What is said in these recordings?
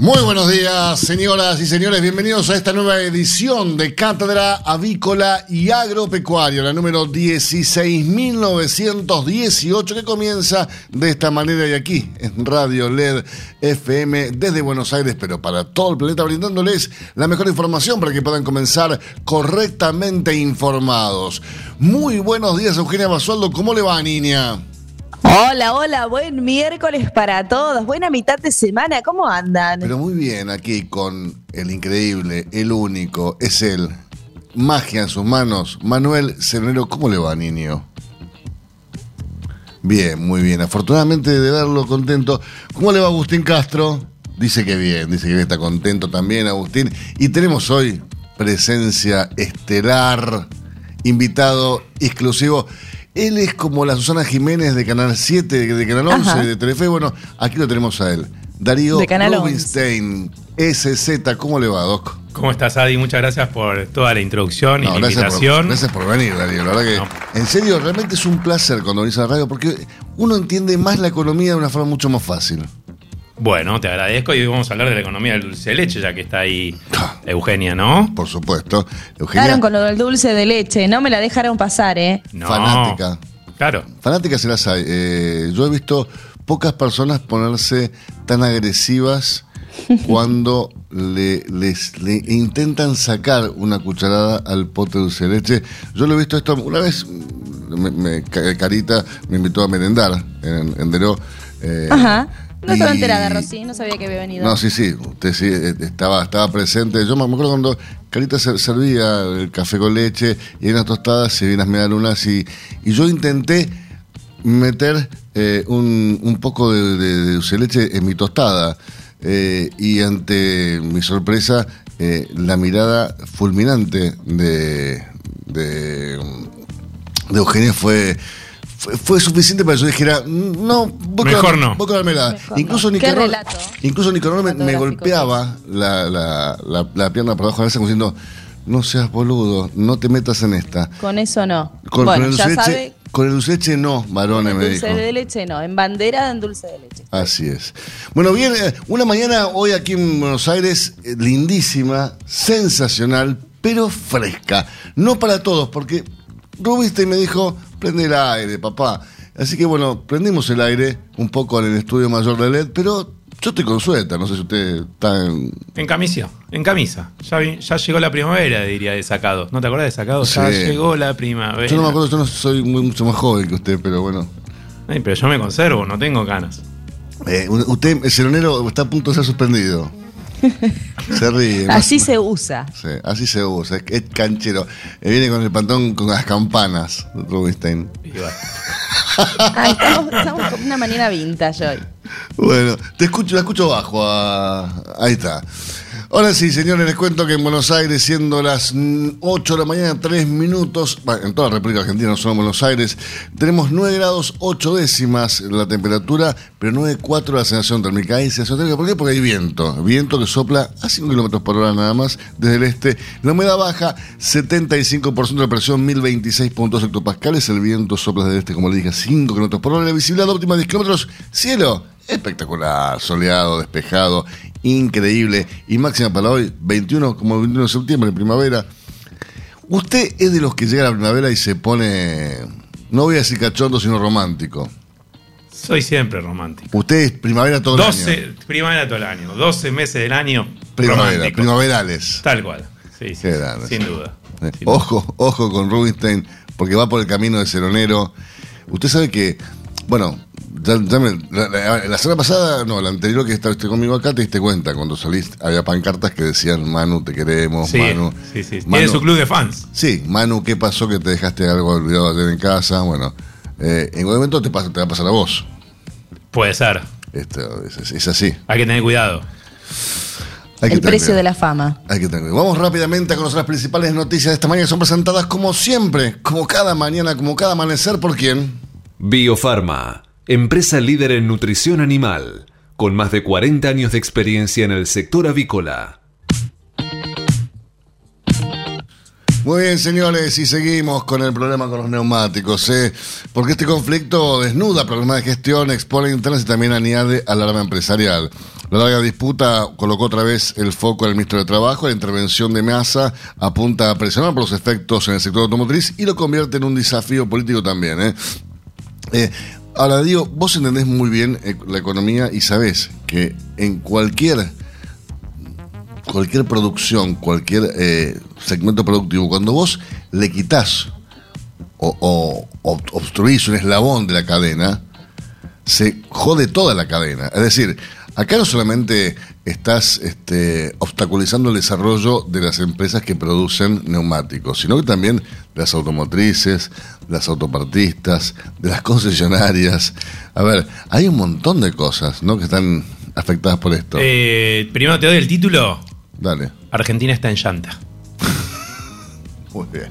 Muy buenos días, señoras y señores. Bienvenidos a esta nueva edición de Cátedra Avícola y Agropecuaria, la número 16.918, que comienza de esta manera y aquí en Radio LED FM desde Buenos Aires, pero para todo el planeta, brindándoles la mejor información para que puedan comenzar correctamente informados. Muy buenos días, Eugenia Basualdo. ¿Cómo le va, niña? Hola, hola, buen miércoles para todos, buena mitad de semana, ¿cómo andan? Pero muy bien, aquí con el increíble, el único, es él. Magia en sus manos. Manuel Cernero, ¿cómo le va, niño? Bien, muy bien. Afortunadamente de verlo contento. ¿Cómo le va Agustín Castro? Dice que bien, dice que está contento también, Agustín. Y tenemos hoy presencia estelar, invitado exclusivo. Él es como la Susana Jiménez de Canal 7, de Canal 11, Ajá. de Telefe. Bueno, aquí lo tenemos a él. Darío De Canal 11. Rubinstein, SZ. ¿Cómo le va, Doc? ¿Cómo estás, Adi? Muchas gracias por toda la introducción y la gracias, por, invitación. gracias por venir, Darío. La verdad que, No. en serio, realmente es un placer cuando venís a la radio porque uno entiende más la economía de una forma mucho más fácil. Bueno, te agradezco y hoy vamos a hablar de la economía del dulce de leche, ya que está ahí Ah. Eugenia, ¿no? Por supuesto. Eugenia, con lo del dulce de leche, no me la dejaron pasar, ¿eh? No. fanática. Claro. Fanáticas se las hay. Eh, yo he visto pocas personas ponerse tan agresivas cuando le, les, le intentan sacar una cucharada al pote de dulce de leche. Yo lo he visto esto una vez. me- me- Ca- Carita me invitó a merendar en, en Deró. eh, Ajá. No estaba y- enterada, Rosy, no sabía que había venido. No, sí, sí, usted sí eh, estaba, estaba presente. Yo me acuerdo cuando Carita ser- servía el café con leche y en las tostadas se las medialunas y, y yo intenté meter eh, un, un poco de, de- de leche en mi tostada. eh, y ante mi sorpresa, eh, la mirada fulminante de, de, de Eugenia fue, fue, fue suficiente para que yo dijera, "Mm, no, voy con Mejor no. voy con la mermelada. Mejor Incluso no. Qué Nicanor, relato incluso Nicanor me, me golpeaba la, la, la, la pierna por abajo de la mesa como diciendo, no seas boludo, no te metas en esta. Con eso no. Con, bueno, con el ya dulce sabe, leche, con el dulce de leche no, varones, en me dulce de leche no, en bandera en dulce de leche. Así es. Bueno, bien, eh, una mañana hoy aquí en Buenos Aires, eh, lindísima, sensacional, pero fresca. No para todos, porque Rubiste me dijo, prende el aire, papá. Así que bueno, prendimos el aire un poco en el estudio mayor de LED, pero yo estoy con suelta, no sé si usted está en... En camisa, en camisa. Ya, vi- ya llegó la primavera, diría de sacados. ¿No te acordás de sacados? Ya Sí. llegó la primavera. Yo no me acuerdo, yo no soy muy- mucho más joven que usted, pero bueno. Ay, pero yo me conservo, no tengo ganas. Eh, usted, el ceronero, está a punto de ser suspendido. Se ríe. Así se usa. Sí, así se usa, es, es canchero. Eh, viene con el pantón con las campanas, Rubinstein. Estamos, estamos con una manera vintage hoy. Bueno, te escucho, la escucho bajo. a- ahí está. Ahora sí, señores, les cuento que en Buenos Aires, siendo las mm, 8 de la mañana, 3 minutos, bueno, en toda la República Argentina, no solo en Buenos Aires, tenemos 9 grados 8 décimas la temperatura, pero 9,4 la sensación térmica. Hay sensación térmica, ¿por qué? Porque hay viento, viento que sopla a 5 kilómetros por hora nada más desde el este. La humedad baja, 75% de presión, 1026 puntos hectopascales. El viento sopla desde el este, como le dije, a 5 kilómetros por hora. La visibilidad óptima 10 kilómetros. Cielo espectacular, soleado, despejado, increíble. Y máxima para hoy, 21, como el 21 de septiembre, primavera. Usted es de los que llega a la primavera y se pone, no voy a decir cachondo, sino romántico. soy siempre romántico. Usted es primavera todo el 12, año. primavera todo el año. 12 meses del año. Primavera, romántico. primaverales. Tal cual. Sí, sí, grande. sin duda. Eh, Sin duda. Ojo, ojo con Rubinstein, porque va por el camino de Ceronero. Usted sabe que, bueno, Ya- ya me- la, la- la semana pasada, no, la anterior que estuviste conmigo acá, te diste cuenta, cuando saliste, había pancartas que decían, Manu, te queremos, Sí, Manu. sí, sí. Tiene su club de fans. Sí, Manu, ¿qué pasó que te dejaste algo olvidado ayer en casa? Bueno, eh, en algún momento te, pasa, te va a pasar a vos. Puede ser. Esto es, es- es así. Hay que tener cuidado. Hay El precio de la fama. Hay que tener cuidado. Vamos rápidamente a conocer las principales noticias de esta mañana que son presentadas como siempre, como cada mañana, como cada amanecer, ¿por quién? Biofarma, empresa líder en nutrición animal, con más de 40 años de experiencia en el sector avícola. Muy bien, señores, y seguimos con el problema con los neumáticos, ¿eh? porque este conflicto desnuda problemas de gestión, expone internas y también añade alarma empresarial. La larga disputa colocó otra vez el foco en el ministro de Trabajo, la intervención de Massa apunta a presionar por los efectos en el sector automotriz y lo convierte en un desafío político también. ¿eh? Eh, ahora digo, vos entendés muy bien eh, la economía y sabés que en cualquier cualquier producción, cualquier eh, segmento productivo, cuando vos le quitas o, obstruís un eslabón de la cadena, se jode toda la cadena. Es decir, acá no solamente estás este, obstaculizando el desarrollo de las empresas que producen neumáticos, sino que también de las automotrices, de las autopartistas, de las concesionarias. A ver, hay un montón de cosas ¿no? que están afectadas por esto. Eh, primero te doy el título. Dale. Argentina está en llanta. Muy bien.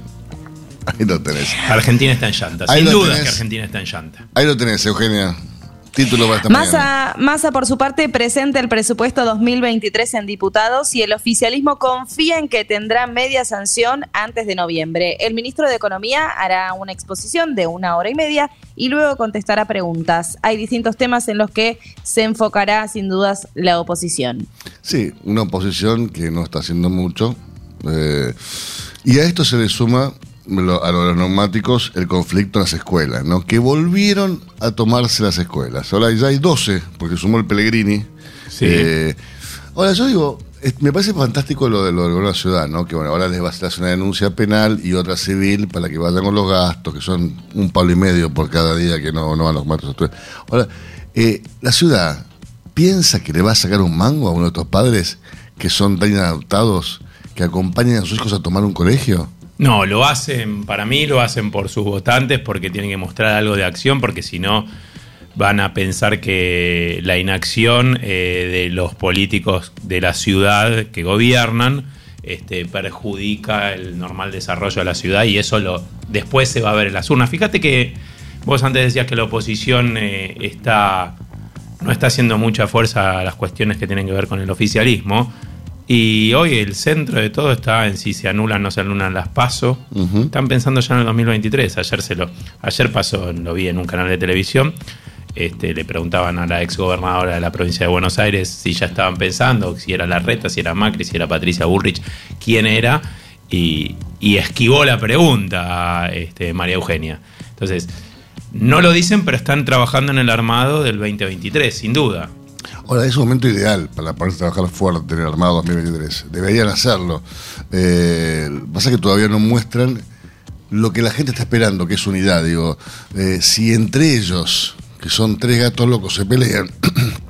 Ahí lo tenés. Argentina está en llanta. Ahí Sin duda tenés. que Argentina está en llanta. Ahí lo tenés, Eugenia. Título para esta. Massa, Massa, por su parte, presenta el presupuesto 2023 en diputados y el oficialismo confía en que tendrá media sanción antes de noviembre. El ministro de Economía hará una exposición de una hora y media y luego contestará preguntas. Hay distintos temas en los que se enfocará, sin dudas, la oposición. Sí, una oposición que no está haciendo mucho. eh, y a esto se le suma lo- a los neumáticos el conflicto en las escuelas, ¿no? Que volvieron a tomarse las escuelas. Ahora ya hay 12, porque sumó el Pellegrini. Sí. Eh, ahora yo digo, me parece fantástico lo de lo del gobierno de la ciudad, ¿no? Que bueno, ahora les va a hacer una denuncia penal y otra civil para que vayan con los gastos, que son un palo y medio por cada día que no, no van los matos. Ahora, eh, la ciudad piensa que le va a sacar un mango a uno de estos padres que son tan inadaptados que acompañan a sus hijos a tomar un colegio. No, lo hacen, para mí lo hacen por sus votantes porque tienen que mostrar algo de acción, porque si no van a pensar que la inacción eh, de los políticos de la ciudad que gobiernan este, perjudica el normal desarrollo de la ciudad y eso lo después se va a ver en las urnas. Fíjate que vos antes decías que la oposición eh, está no está haciendo mucha fuerza a las cuestiones que tienen que ver con el oficialismo. Y hoy el centro de todo está en si se anulan o no se anulan las PASO. Ujú. Están pensando ya en el 2023. Ayer, se lo, ayer pasó, lo vi en un canal de televisión. Este, le preguntaban a la exgobernadora de la provincia de Buenos Aires si ya estaban pensando, si era Larreta, si era Macri, si era Patricia Bullrich, quién era, y, y esquivó la pregunta este, María Eugenia. Entonces, no lo dicen, pero están trabajando en el armado del 2023, sin duda. Ahora, es un momento ideal para ponerse a trabajar fuerte en el Armado 2023. Deberían hacerlo. Eh, pasa que todavía no muestran lo que la gente está esperando, que es unidad. Digo, eh, si entre ellos, que son tres gatos locos, se pelean,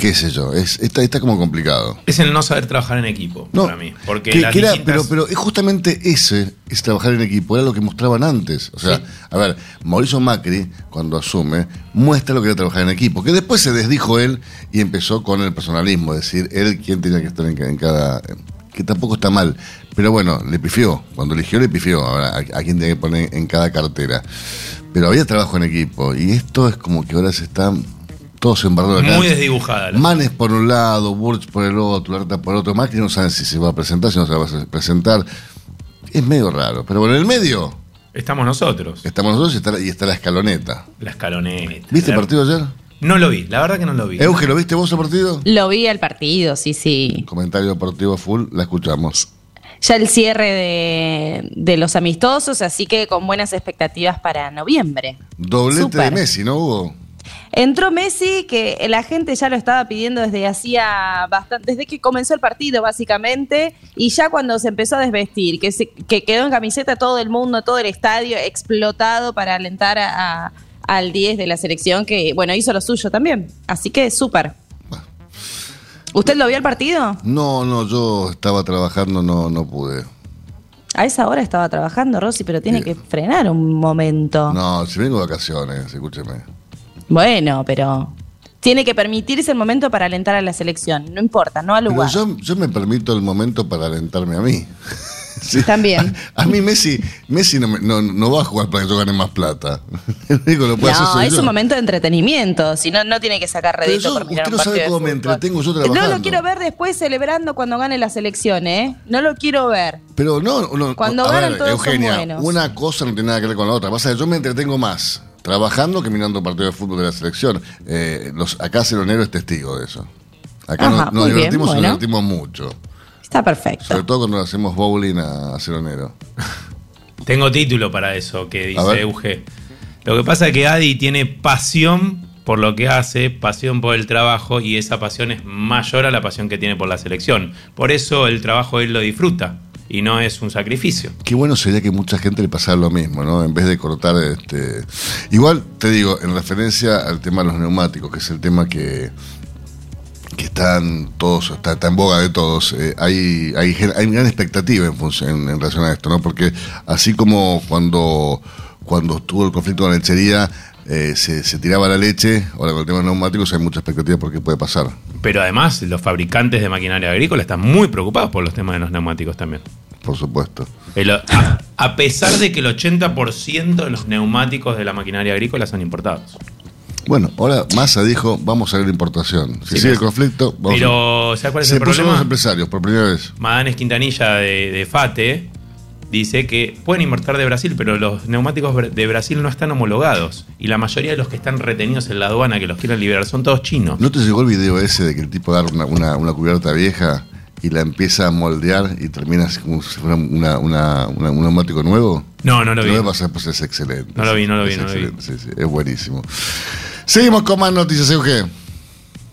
qué sé yo, es, está, está como complicado. Es el no saber trabajar en equipo, No, para mí. Porque que- las que era- distintas- pero, pero es justamente ese, es trabajar en equipo, era lo que mostraban antes. O sea, Sí. a ver, Mauricio Macri, cuando asume, muestra lo que era trabajar en equipo, que después se desdijo él y empezó con el personalismo, es decir, él quien tenía que estar en, ca- en cada... que tampoco está mal, pero bueno, le pifió, cuando eligió le pifió, ahora a, a quién tenía que poner en cada cartera. Pero había trabajo en equipo, y esto es como que ahora se están todos embarrados Muy desdibujada la- Manes por un lado, Burch por el otro, Larta por el otro. Macri no saben si se va a presentar, si no se va a presentar. Es medio raro. Pero bueno, en el medio Estamos nosotros, estamos nosotros y está, la- y está la escaloneta. la escaloneta. ¿Viste el partido ayer? No lo vi, la verdad que no lo vi. Euge, ¿lo viste vos el partido? Lo vi al partido, sí, sí. Comentario deportivo full, la escuchamos. Ya el cierre de, de los amistosos, así que con buenas expectativas para noviembre. Doblete de Messi, ¿no hubo? Entró Messi, que la gente ya lo estaba pidiendo desde hacía bastante, desde que comenzó el partido básicamente, y ya cuando se empezó a desvestir, que, se- que quedó en camiseta todo el mundo, todo el estadio explotado para alentar a, al 10 de la selección, que bueno, hizo lo suyo también. Así que súper. ¿Usted lo vio el partido? No, no, yo estaba trabajando, no, no pude. A esa hora estaba trabajando, Rosy, pero tiene que frenar un momento. No, si vengo de vacaciones, escúcheme. Bueno, pero tiene que permitirse el momento para alentar a la selección. No importa, no al Pero lugar. yo, yo me permito el momento para alentarme a mí. Sí. También. A, a mí Messi, Messi no, me- no, no va a jugar para que yo gane más plata. Lo puede No, es yo. un momento de entretenimiento. Si no, no tiene que sacar Pero redito yo- por mirar usted un no sabe cómo me entretengo yo No lo quiero ver después celebrando cuando gane la selección, ¿eh? No lo quiero ver. Pero no, no Cuando ganan ver, todos son Eugenia, buenos. una cosa no tiene nada que ver con la otra. Pasa que yo me entretengo más trabajando que mirando partidos de fútbol de la selección. Eh, los, acá Ceronero es testigo de eso. Acá Ajá, nos, nos muy bien, divertimos y bueno. nos divertimos mucho. Está perfecto. Sobre todo cuando hacemos bowling a, a Ceronero. Tengo título para eso que dice. Euge. Lo que pasa es que Adi tiene pasión por lo que hace, pasión por el trabajo y esa pasión es mayor a la pasión que tiene por la selección. Por eso el trabajo él lo disfruta y no es un sacrificio. Qué bueno sería que mucha gente le pasara lo mismo, ¿no? En vez de cortar este. Igual te digo, en referencia al tema de los neumáticos, que es el tema que, que están todos, está, está en boga de todos, eh, hay, hay, hay gran expectativa en, en, en relación a esto, ¿no? Porque así como cuando, cuando estuvo el conflicto con la lechería, eh, se, se tiraba la leche, ahora con el tema de los neumáticos hay mucha expectativa por qué puede pasar. Pero además los fabricantes de maquinaria agrícola están muy preocupados por los temas de los neumáticos también. Por supuesto. El- a, a pesar de que el 80% de los neumáticos de la maquinaria agrícola son importados. Bueno, ahora Massa dijo, vamos a ver la importación. Si Sí, sigue el conflicto, vamos a- Pero, ¿sabes cuál es Se el problema? los empresarios por primera vez. Madanes Quintanilla de, de FATE dice que pueden importar de Brasil, pero los neumáticos de Brasil no están homologados. Y la mayoría de los que están retenidos en la aduana que los quieren liberar son todos chinos. ¿No te llegó el video ese de que el tipo agarra una, una, una cubierta vieja y la empieza a moldear y termina así como si fuera una, una- una- un neumático nuevo? No, no lo vi. voy a pasar, pues es excelente. No lo vi, no lo vi, Es no lo vi. sí, sí, es buenísimo. Seguimos con más noticias, Euge.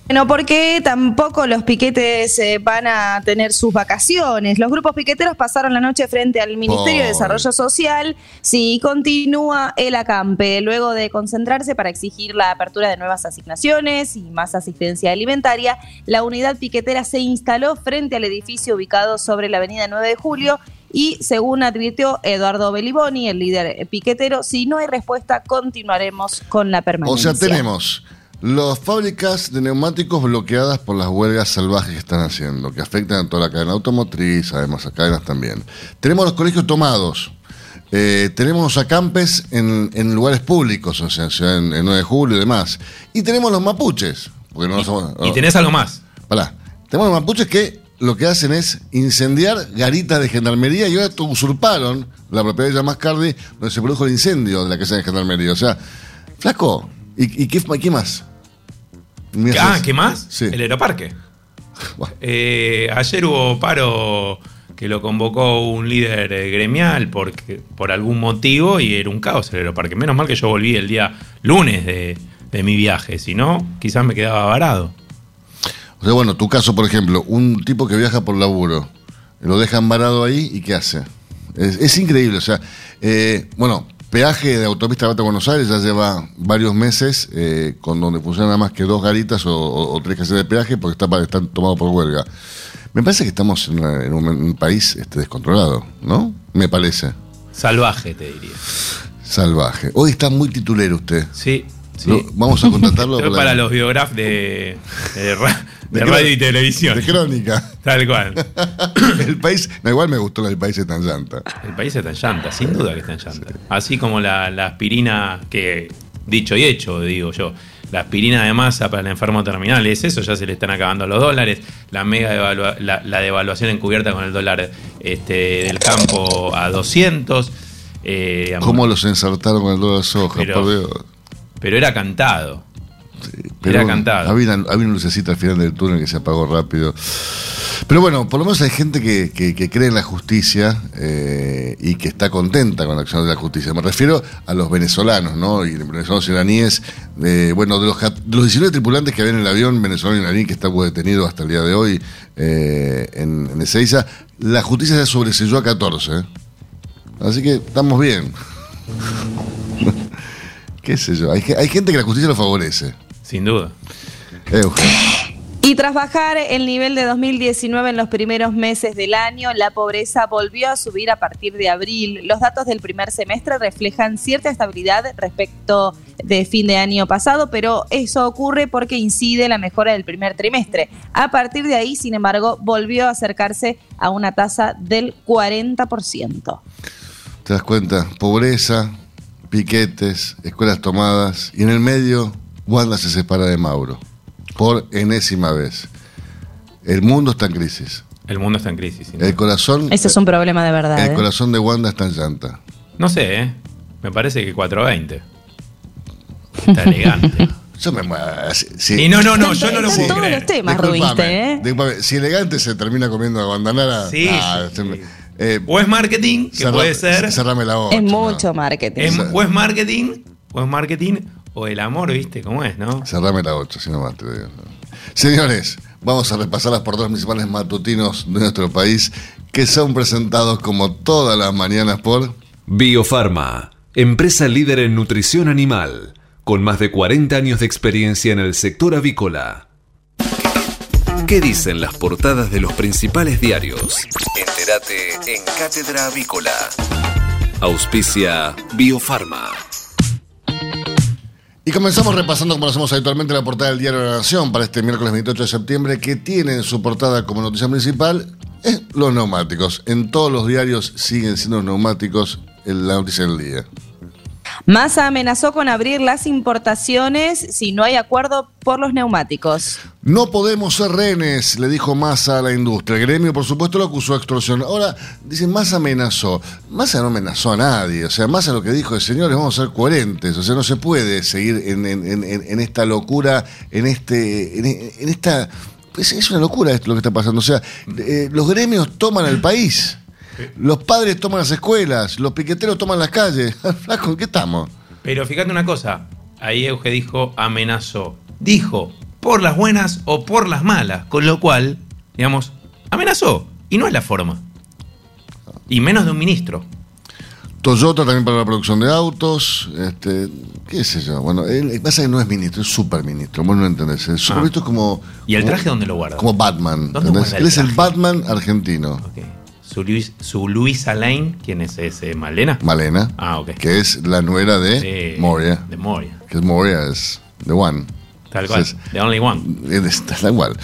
Bueno, porque tampoco los piquetes eh, van a tener sus vacaciones. Los grupos piqueteros pasaron la noche frente al Ministerio de. Desarrollo Social. Sí, continúa el acampe. Luego de concentrarse para exigir la apertura de nuevas asignaciones y más asistencia alimentaria, la unidad piquetera se instaló frente al edificio ubicado sobre la avenida 9 de Julio. Y según advirtió Eduardo Beliboni, el líder piquetero, si no hay respuesta, continuaremos con la O permanencia. sea, tenemos las fábricas de neumáticos bloqueadas por las huelgas salvajes que están haciendo, que afectan a toda la cadena automotriz, además a cadenas también. Tenemos los colegios tomados. Eh, tenemos los acampes en, en lugares públicos, o sea, en, Ciudad- en 9 de julio y demás. Y tenemos los mapuches. Porque no somos- Y tenés algo más. Pará. Tenemos los mapuches que lo que hacen es incendiar garitas de gendarmería y ahora usurparon la propiedad de Yamascardi donde se produjo el incendio de la casa de gendarmería. O sea, flaco, ¿y, y qué, qué más? Mira, Ah. ¿qué más? Sí. El aeroparque. Bueno, Eh, ayer hubo paro que lo convocó un líder eh, gremial porque, por algún motivo y era un caos el aeroparque. Menos mal que yo volví el día lunes de, de mi viaje, si no, quizás me quedaba varado. O sea, bueno, tu caso, por ejemplo, un tipo que viaja por laburo, lo dejan varado ahí y ¿qué hace? Es, es increíble, o sea, eh, bueno, peaje de autopista Bata Buenos Aires ya lleva varios meses eh, con donde funcionan nada más que dos garitas o, o- o tres casas de peaje porque está, están tomados por huelga. Me parece que estamos en, una- en un, país este, descontrolado, ¿no? Me parece. Salvaje, te diría. Salvaje. Hoy está muy titulero usted. Sí, sí. Vamos a contratarlo Pero para- para los biógrafos de, de De radio y televisión. De crónica. Tal cual. el país, no, igual me gustó que el país es tan llanta. El país está en llanta, sin duda que está en llanta. Así como la, la aspirina, que dicho y hecho, digo yo, la aspirina de masa para el enfermo terminal, es eso, ya se le están acabando los dólares, la mega devalua- la, la devaluación encubierta con el dólar este, del campo a 200. eh, ¿Cómo los ensartaron con el dólar soja? Pero- por Dios. Pero era cantado. Pero Era cantado. Había una, había una lucecita al final del túnel que se apagó rápido. Pero bueno, por lo menos hay gente que, que- que cree en la justicia eh, y que está contenta con la acción de la justicia. Me refiero a los venezolanos, ¿no? Y los venezolanos iraníes. eh, bueno, de los, de los 19 tripulantes que había en el avión venezolano iraní que está detenido hasta el día de hoy eh, en, en Ezeiza, la justicia ya sobreselló a 14. ¿eh? Así que estamos bien. qué sé yo. Hay, hay gente que la justicia lo favorece. Sin duda. Y tras bajar el nivel de 2019 en los primeros meses del año, la pobreza volvió a subir a partir de abril. Los datos del primer semestre reflejan cierta estabilidad respecto de fin de año pasado, pero eso ocurre porque incide la mejora del primer trimestre. A partir de ahí, sin embargo, volvió a acercarse a una tasa del 40%. ¿Te das cuenta? Pobreza, piquetes, escuelas tomadas y en el medio Wanda se separa de Mauro. Por enésima vez. El mundo está en crisis. El mundo está en crisis. sin El corazón, Ese es un problema de verdad. el ¿eh? corazón de Wanda está en llanta. No sé, ¿eh? Me parece que 420. Está elegante. Yo me muero. si- si- Y no, no, no, yo no lo todos puedo los creer. temas, Disculpame, Rubiste, ¿eh? disculpame, Si elegante se termina comiendo a Guandanara. Sí, ah, sí, eh, O es marketing, que cerra- puede ser. Cerrame la boca. Es ¿no? mucho marketing. Es- o es marketing, o es marketing, o el amor, ¿viste? ¿Cómo es, no? Cerrame la 8, si no más te digo. Señores, vamos a repasar las portadas principales matutinos de nuestro país que son presentados como todas las mañanas por. Biofarma, empresa líder en nutrición animal, con más de 40 años de experiencia en el sector avícola. ¿Qué dicen las portadas de los principales diarios? Entérate en Cátedra Avícola. Auspicia Biofarma. Y comenzamos repasando, como lo hacemos habitualmente, la portada del Diario de la Nación para este miércoles 28 de septiembre, que tiene en su portada como noticia principal los neumáticos. En todos los diarios siguen siendo los neumáticos en la noticia del día. Massa amenazó con abrir las importaciones si no hay acuerdo por los neumáticos. No podemos ser rehenes, le dijo Massa a la industria. El gremio, por supuesto, lo acusó de extorsión. Ahora, dicen, Massa amenazó. Massa no amenazó a nadie. O sea, Massa lo que dijo es, señores, vamos a ser coherentes. O sea, no se puede seguir en, esta locura, en este, en, esta... es una locura esto lo que está pasando. O sea, eh, los gremios toman el país. Los padres toman las escuelas, los piqueteros toman las calles. Flaco, ¿en qué estamos? Pero fíjate una cosa. Ahí Euge dijo amenazó. Dijo por las buenas o por las malas. Con lo cual, digamos, amenazó. Y no es la forma. Y menos de un ministro. Toyota también para la producción de autos, este, qué sé yo. Bueno, él pasa que no es ministro, es superministro, vos no entendés. El superministro es como. Ah. ¿Y el como- traje dónde lo guarda? Como Batman. ¿Dónde guarda Él es el? Batman argentino. Ok. Su, Luis, su Luisa Lane, ¿quién es ese? ¿Malena? Malena. Ah, ok. Que es la nuera de De- Moria. De Moria. Que es Moria, es The One. Tal cual. Entonces, The Only One. tal cual.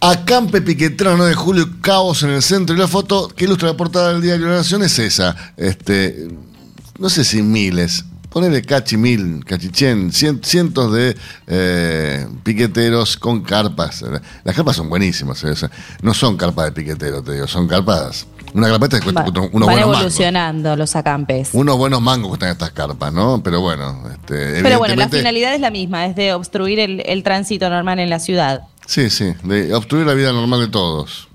Acampe Piquetero 9 de julio, caos en el centro. Y la foto que ilustra la portada del diario La Nación es esa. Este, no sé si miles. Ponele cachi mil, cachichen, cien- cientos de eh, piqueteros con carpas. Las carpas son buenísimas. eh, no son carpas de piquetero, te digo, son carpas. Una carpeta que cuesta Va- unos van buenos mangos. evolucionando los acampes. Unos buenos mangos cuestan estas carpas, ¿no? Pero bueno, este, Pero bueno, la finalidad es la misma, es de obstruir el, el tránsito normal en la ciudad. Sí, sí, de obstruir la vida normal de todos.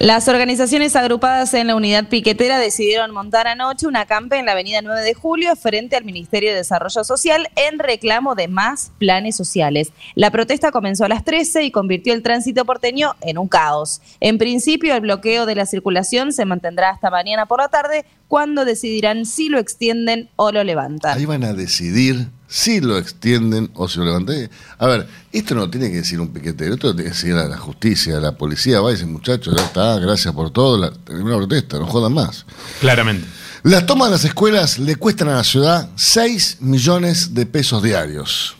Las organizaciones agrupadas en la unidad piquetera decidieron montar anoche una acampe en la avenida 9 de julio frente al Ministerio de Desarrollo Social en reclamo de más planes sociales. La protesta comenzó a las 13 y convirtió el tránsito porteño en un caos. En principio, el bloqueo de la circulación se mantendrá hasta mañana por la tarde, cuando decidirán si lo extienden o lo levantan. Ahí van a decidir si lo extienden o si lo levantan. A ver, esto no tiene que decir un piquetero, esto lo tiene que decir a la justicia, a la policía. Va y dice, muchachos, ya está, gracias por todo, la, terminó la protesta, no jodan más. Claramente. Las tomas de las escuelas le cuestan a la ciudad 6 millones de pesos diarios.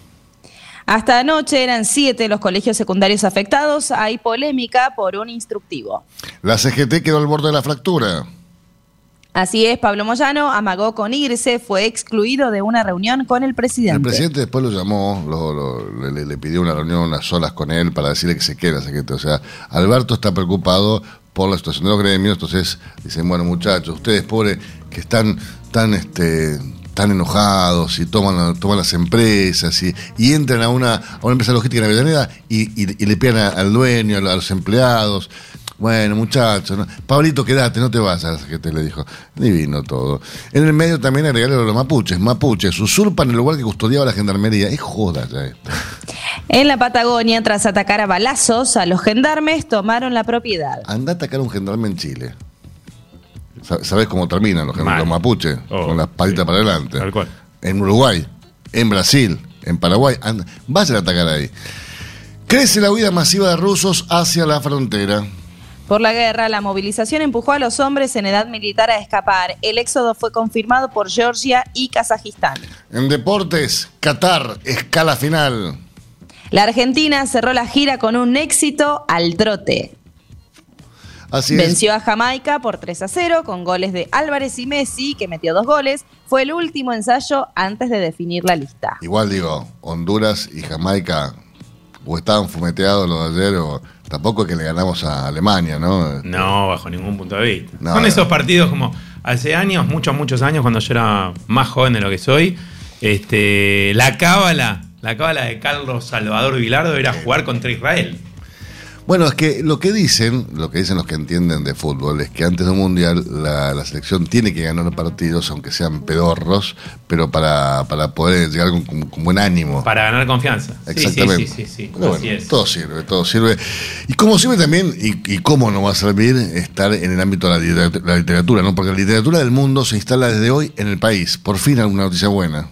Hasta anoche eran siete los colegios secundarios afectados. Hay polémica por un instructivo. La CGT quedó al borde de la fractura. Así es, Pablo Moyano amagó con irse, fue excluido de una reunión con el presidente. El presidente después lo llamó, lo- lo- le, le pidió una reunión unas solas con él para decirle que se quede. O sea, Alberto está preocupado por la situación de los gremios, entonces dicen, bueno muchachos, ustedes pobres que están tan este tan enojados y toman, toman las empresas y, entran a una, a una empresa logística en Avellaneda y, y- y le a- al dueño, a los empleados. Bueno, muchachos, ¿no? Pablito, quédate, no te vayas, que te le dijo. Divino todo. En el medio también agregarle a los mapuches. Mapuches usurpan el lugar que custodiaba la gendarmería. Es joda ya esto. En la Patagonia, tras atacar a balazos a los gendarmes, tomaron la propiedad. Anda a atacar a un gendarme en Chile. Sa- ¿Sabés cómo terminan los, los mapuches? Oh, Con las patitas sí. para adelante. Tal cual. En Uruguay. en Brasil, en Paraguay. Anda, vayan a atacar ahí. Crece la huida masiva de rusos hacia la frontera. Por la guerra, la movilización empujó a los hombres en edad militar a escapar. El éxodo fue confirmado por Georgia y Kazajistán. En deportes, Qatar, escala final. La Argentina cerró la gira con un éxito al trote. Así Venció a Jamaica por 3 a 0 con goles de Álvarez y Messi, que metió dos goles. Fue el último ensayo antes de definir la lista. Igual digo, Honduras y Jamaica o estaban fumeteados los de ayer o tampoco es que le ganamos a Alemania, ¿no? No, bajo ningún punto de vista. No, Son esos partidos como hace años, muchos, muchos años, cuando yo era más joven de lo que soy, este, la cábala, la cábala de Carlos Salvador Vilardo era jugar contra Israel. Bueno, es que lo que dicen, lo que dicen los que entienden de fútbol, es que antes de un mundial la, la selección tiene que ganar partidos, aunque sean pedorros, pero para, para poder llegar con, con- con buen ánimo. Para ganar confianza. Exactamente. Sí, sí, sí, sí. Así es. todo sirve, todo sirve. Y como sirve también, y, y cómo no va a servir, estar en el ámbito de la, la literatura, ¿no? Porque la literatura del mundo se instala desde hoy en el país. Por fin alguna noticia buena.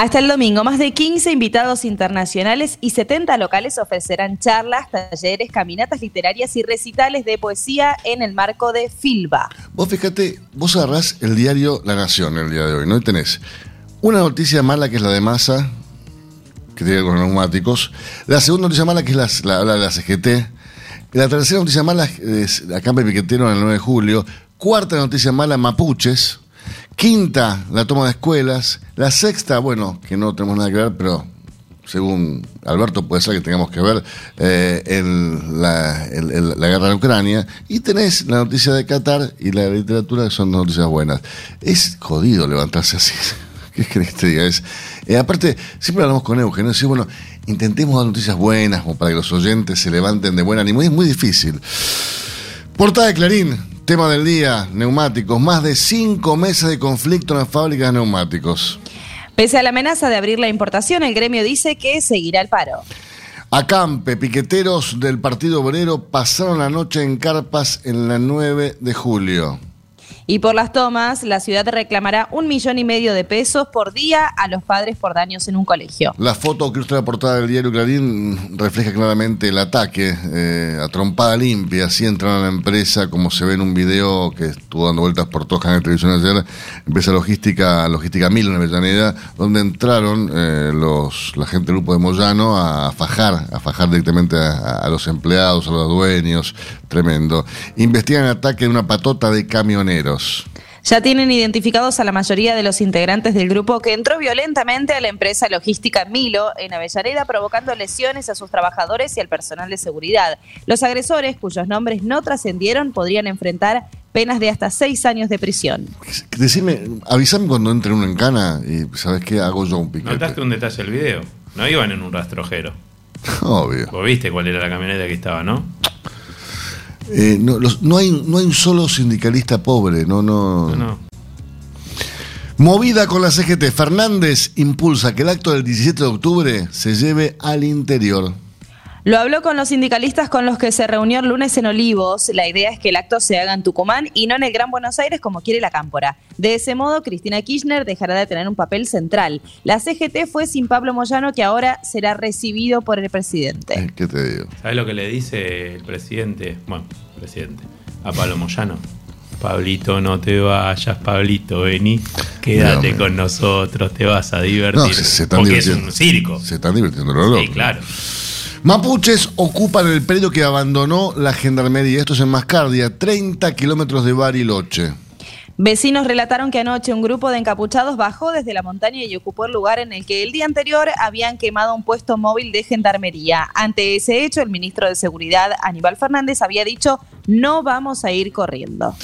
Hasta el domingo, más de 15 invitados internacionales y 70 locales ofrecerán charlas, talleres, caminatas literarias y recitales de poesía en el marco de Filba. Vos fíjate, vos agarrás el diario La Nación el día de hoy, ¿no? Y tenés una noticia mala que es la de Massa, que tiene con los neumáticos. La segunda noticia mala que es la, la, la, la CGT. La tercera noticia mala es acampe piquetero en el 9 de julio. Cuarta noticia mala, mapuches. Quinta, la toma de escuelas. La sexta, bueno, que no tenemos nada que ver, pero según Alberto puede ser que tengamos que ver eh, la, guerra en Ucrania. Y tenés la noticia de Qatar y la literatura, que son noticias buenas. Es jodido levantarse así. ¿Qué querés que te diga? Es, eh, aparte, siempre hablamos con Eugenio, decimos, bueno, intentemos dar noticias buenas como para que los oyentes se levanten de buen ánimo. Y es muy difícil. Portada de Clarín, tema del día, neumáticos. Más de cinco meses de conflicto en las fábricas de neumáticos. Pese a la amenaza de abrir la importación, el gremio dice que seguirá el paro. Acampe, piqueteros del Partido Obrero pasaron la noche en carpas en la 9 de julio. Y por las tomas, la ciudad reclamará un millón y medio de pesos por día a los padres por daños en un colegio. La foto que ilustra la portada del diario Clarín refleja claramente el ataque eh, a trompada limpia. Así entraron a la empresa, como se ve en un video que estuvo dando vueltas por todos de televisión ayer. Empresa logística, logística Mil en Avellaneda, donde entraron eh, los, la gente del grupo de Moyano a fajar, a fajar directamente a los empleados, a los dueños. Tremendo. Investigan el ataque de una patota de camioneros. Ya tienen identificados a la mayoría de los integrantes del grupo que entró violentamente a la empresa logística Milo en Avellaneda, provocando lesiones a sus trabajadores y al personal de seguridad. Los agresores, cuyos nombres no trascendieron, podrían enfrentar penas de hasta seis años de prisión. Decime, avísame cuando entre uno en cana y ¿sabes qué? Hago yo un piquete. Notaste un detalle del video. No iban en un rastrojero. Obvio. Vos viste cuál era la camioneta que estaba, ¿no? Eh, no, los- no hay, no hay un solo sindicalista pobre, no, no. No, no. Movida con la CGT, Fernández impulsa que el acto del 17 de octubre se lleve al interior. Lo habló con los sindicalistas con los que se reunió el lunes en Olivos. La idea es que el acto se haga en Tucumán y no en el Gran Buenos Aires como quiere la Cámpora. De ese modo, Cristina Kirchner dejará de tener un papel central. La CGT fue sin Pablo Moyano, que ahora será recibido por el presidente. Eh, ¿Qué te digo? ¿Sabes lo que le dice el presidente? Bueno, presidente. A Pablo Moyano. Pablito, no te vayas, Pablito, vení, quédate No, con nosotros, te vas a divertir. No, se, se están Porque es divirtiendo. un circo. Se están divirtiendo los locos. Sí, claro. Mapuches ocupan el predio que abandonó la gendarmería. Esto es en Mascardia, 30 kilómetros de Bariloche. Vecinos relataron que anoche un grupo de encapuchados bajó desde la montaña y ocupó el lugar en el que el día anterior habían quemado un puesto móvil de gendarmería. Ante ese hecho, el ministro de Seguridad, Aníbal Fernández, había dicho, no vamos a ir corriendo.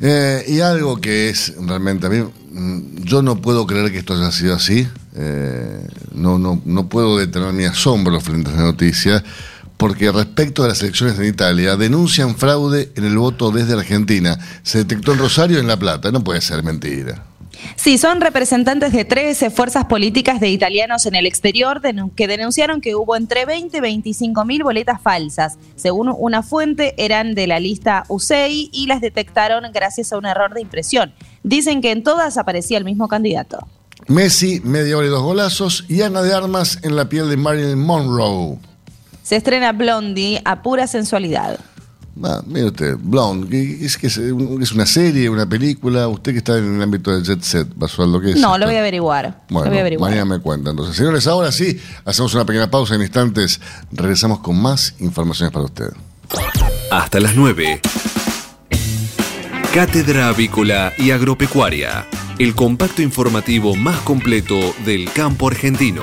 Eh, y algo que es realmente a mí, mm, yo no puedo creer que esto haya sido así. Eh, no, no, no puedo detener mi asombro frente a esa noticia, porque respecto a las elecciones en Italia, denuncian fraude en el voto desde Argentina. Se detectó en Rosario en La Plata. No puede ser mentira. Sí, son representantes de 13 fuerzas políticas de italianos en el exterior que denunciaron que hubo entre 20 y 25 mil boletas falsas. Según una fuente, eran de la lista USEI y las detectaron gracias a un error de impresión. Dicen que en todas aparecía el mismo candidato. Messi, media hora y dos golazos. Y Ana de Armas en la piel de Marilyn Monroe. Se estrena Blondie a pura sensualidad. Ah, mire usted, Blonde, ¿qué- es que es, un- es una serie, una película, usted que está en el ámbito del jet set, Basualdo, ¿qué es? No, lo voy a averiguar. Bueno, lo voy a averiguar. mañana me cuenta. Entonces, señores, ahora sí, hacemos una pequeña pausa en instantes. Regresamos con más informaciones para usted. Hasta las 9. Cátedra Avícola y Agropecuaria. El compacto informativo más completo del campo argentino.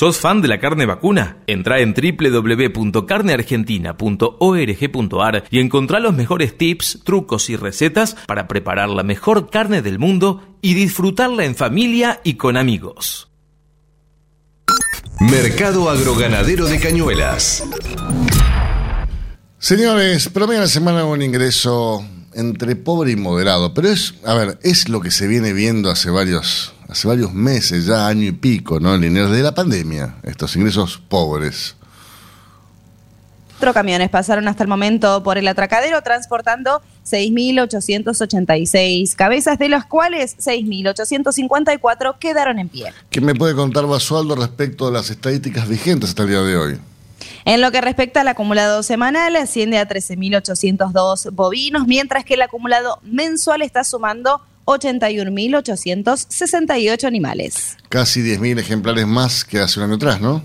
¿Sos fan de la carne vacuna? Entrá en www.carneargentina.org.ar y encontrá los mejores tips, trucos y recetas para preparar la mejor carne del mundo y disfrutarla en familia y con amigos. Mercado Agroganadero de Cañuelas. Señores, promedio de la semana un ingreso entre pobre y moderado, pero es, a ver, es lo que se viene viendo hace varios, hace varios meses, ya año y pico, ¿no? Enero de la pandemia, estos ingresos pobres. Cuatro camiones pasaron hasta el momento por el atracadero transportando 6.886 cabezas, de las cuales 6.854 quedaron en pie. ¿Qué me puede contar Basualdo respecto de las estadísticas vigentes hasta el día de hoy? En lo que respecta al acumulado semanal, asciende a 13.802 bovinos, mientras que el acumulado mensual está sumando 81.868 animales. Casi 10.000 ejemplares más que hace un año atrás, ¿no?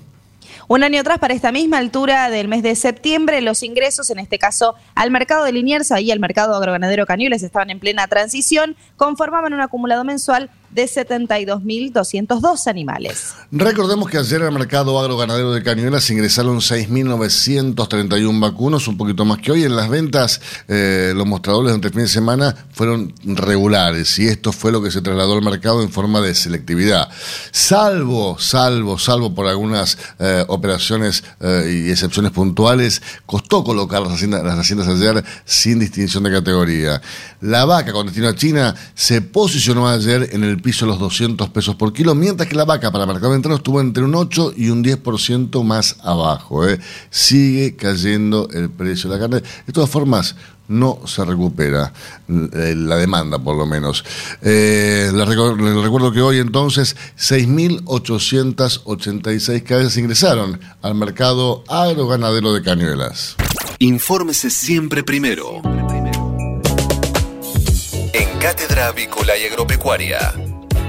Un año atrás, para esta misma altura del mes de septiembre, los ingresos, en este caso al mercado de Liniers y al mercado agroganadero Cañueles, estaban en plena transición, conformaban un acumulado mensual de 72.202 animales. Recordemos que ayer en el mercado agroganadero de Cañuelas ingresaron 6.931 vacunos, un poquito más que hoy. En las ventas, eh, los mostradores durante el fin de semana fueron regulares y esto fue lo que se trasladó al mercado en forma de selectividad. Salvo, salvo, salvo por algunas eh, operaciones eh, y excepciones puntuales, costó colocar las haciendas, las haciendas ayer sin distinción de categoría. La vaca con destino a China se posicionó ayer en el piso de los 200 pesos por kilo, mientras que la vaca para mercado interno estuvo entre un 8 y un 10% más abajo. ¿eh? Sigue cayendo el precio de la carne. De todas formas, no se recupera eh, la demanda, por lo menos. Eh, les recuerdo que hoy entonces 6.886 cabezas ingresaron al mercado agroganadero de Cañuelas. Infórmese siempre primero. En Cátedra Avícola y Agropecuaria.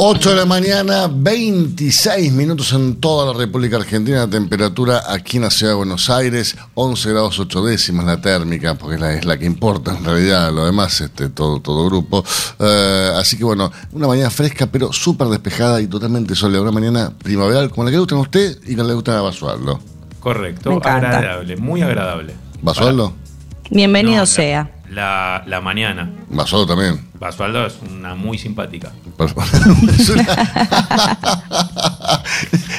8 de la mañana, 26 minutos en toda la República Argentina. La temperatura aquí en la ciudad de Buenos Aires, 11 grados 8 décimas la térmica, porque es la, es la que importa en realidad, lo demás, este, todo, todo grupo. Eh, así que bueno, una mañana fresca, pero súper despejada y totalmente soleada. Una mañana primaveral, como la que le gustan a usted y que le gustan a Basualdo. Correcto, agradable, muy agradable. ¿Basualdo? Bienvenido No, sea. La, la mañana. Basualdo también. Basualdo es una muy simpática.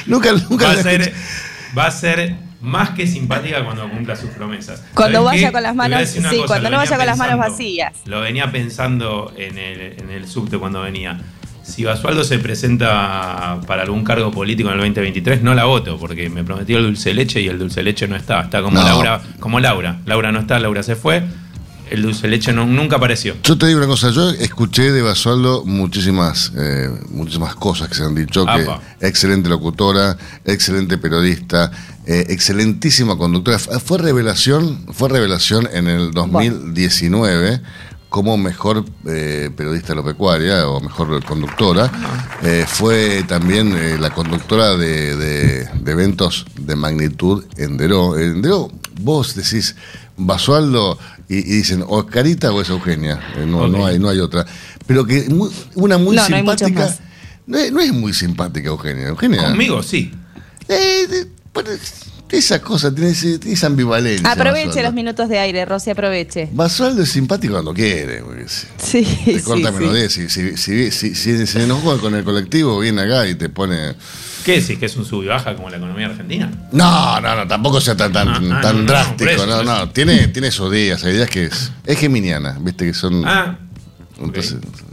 Nunca, nunca Va a, ser, escuché. va a ser más que simpática cuando cumpla sus promesas. Cuando ¿Sabés vaya qué? con las manos- sí, cosa, cuando no vaya con las manos vacías. Lo venía pensando en el, en el subte cuando venía. Si Basualdo se presenta para algún cargo político en el 2023, no la voto, porque me prometió el dulce leche y el dulce leche no está. Está como No. Laura, como Laura. Laura no está, Laura se fue. El dulce de leche no- nunca apareció. Yo te digo una cosa, yo escuché de Basualdo muchísimas, eh, muchísimas cosas que se han dicho, que Apa. excelente locutora, excelente periodista, eh, excelentísima conductora. Fue revelación, fue revelación en el 2019 como mejor eh, periodista agropecuaria o mejor conductora. Eh, fue también eh, la conductora de, de- de eventos de magnitud en Deró. En Deró, vos decís, Basualdo y, y dicen o es Carita o es Eugenia. Eh, no, no, hay, no hay otra. Pero que muy- una muy No, no hay muchos simpática. más. No es, no es muy simpática Eugenia. Eugenia. Conmigo sí. Eh, de- bueno, esa cosa, tiene, esa ambivalencia. Aproveche Basualdo. los minutos de aire, Rosy, aproveche. Basualdo es simpático cuando quiere. Sí, te sí, corta sí. melodía. Si, si, si, si- si se enojó con el colectivo, viene acá y te pone. ¿Qué decís? ¿Que es un sub y baja como la economía argentina? No, no, no, tampoco sea tan, tan, Ah, ah, tan no, no, drástico. eso. Tiene, tiene sus días. Hay días que es, es geminiana, viste que son. Ah,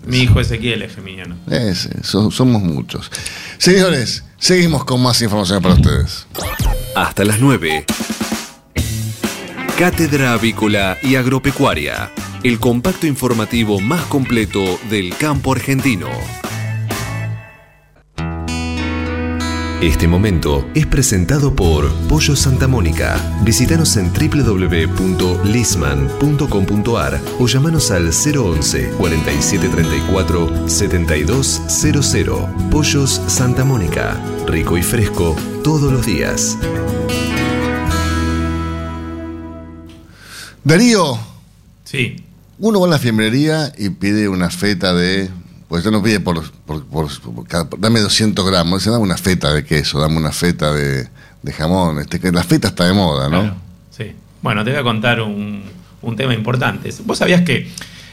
Mi hijo Ezequiel es geminiano. es- so- somos muchos. Señores, seguimos con más información para ustedes. Hasta las 9. Cátedra Avícola y Agropecuaria. El compacto informativo más completo del campo argentino. Este momento es presentado por Pollo Santa Mónica. Visítanos en www.lisman.com.ar o llamanos al 011 4734 7200. Pollos Santa Mónica. Rico y fresco todos los días. Darío, Sí. uno va a la fiambrería y pide una feta de. Pues ya no pide por, por, por- por cada- dame 200 gramos, dice dame una feta de queso, dame una feta de, de jamón. Este, que la feta está de moda, ¿no? Claro, sí. Bueno, te voy a contar un, un tema importante. ¿Vos sabías que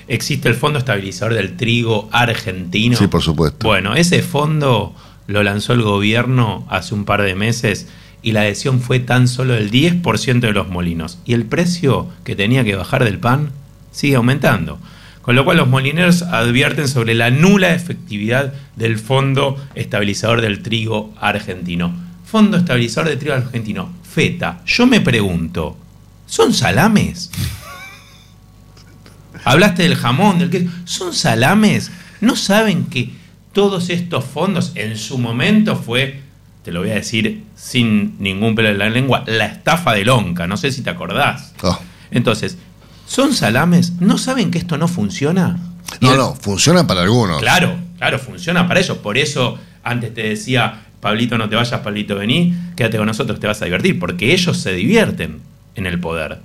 existe el Fondo Estabilizador del Trigo Argentino? Sí, por supuesto. Bueno, ese fondo lo lanzó el gobierno hace un par de meses y la adhesión fue tan solo del 10% de los molinos. Y el precio que tenía que bajar del pan sigue aumentando. Con lo cual los molineros advierten sobre la nula efectividad del Fondo Estabilizador del Trigo Argentino. Fondo Estabilizador del Trigo Argentino, FETA. Yo me pregunto, ¿son salames? Hablaste del jamón, del queso. ¿Son salames? ¿No saben que todos estos fondos en su momento fue, te lo voy a decir sin ningún pelo en la lengua, la estafa de Lonca? No sé si te acordás. Oh. Entonces, ¿son salames? ¿No saben que esto no funciona? Y No, el- no, funciona para algunos. Claro, claro, funciona para eso. Por eso antes te decía, Pablito, no te vayas, Pablito, vení, quédate con nosotros, te vas a divertir. Porque ellos se divierten en el poder.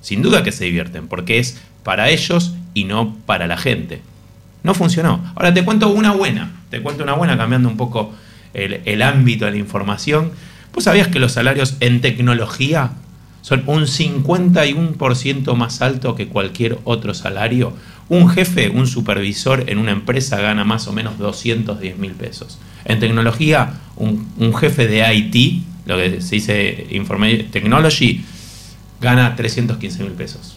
Sin duda que se divierten, porque es para ellos y no para la gente. No funcionó. Ahora te cuento una buena, te cuento una buena cambiando un poco el, el ámbito de la información. ¿Vos sabías que los salarios en tecnología son un 51% más alto que cualquier otro salario? Un jefe, un supervisor en una empresa gana más o menos 210 mil pesos. En tecnología, un, un jefe de IT, lo que se dice Information Technology, gana 315 mil pesos.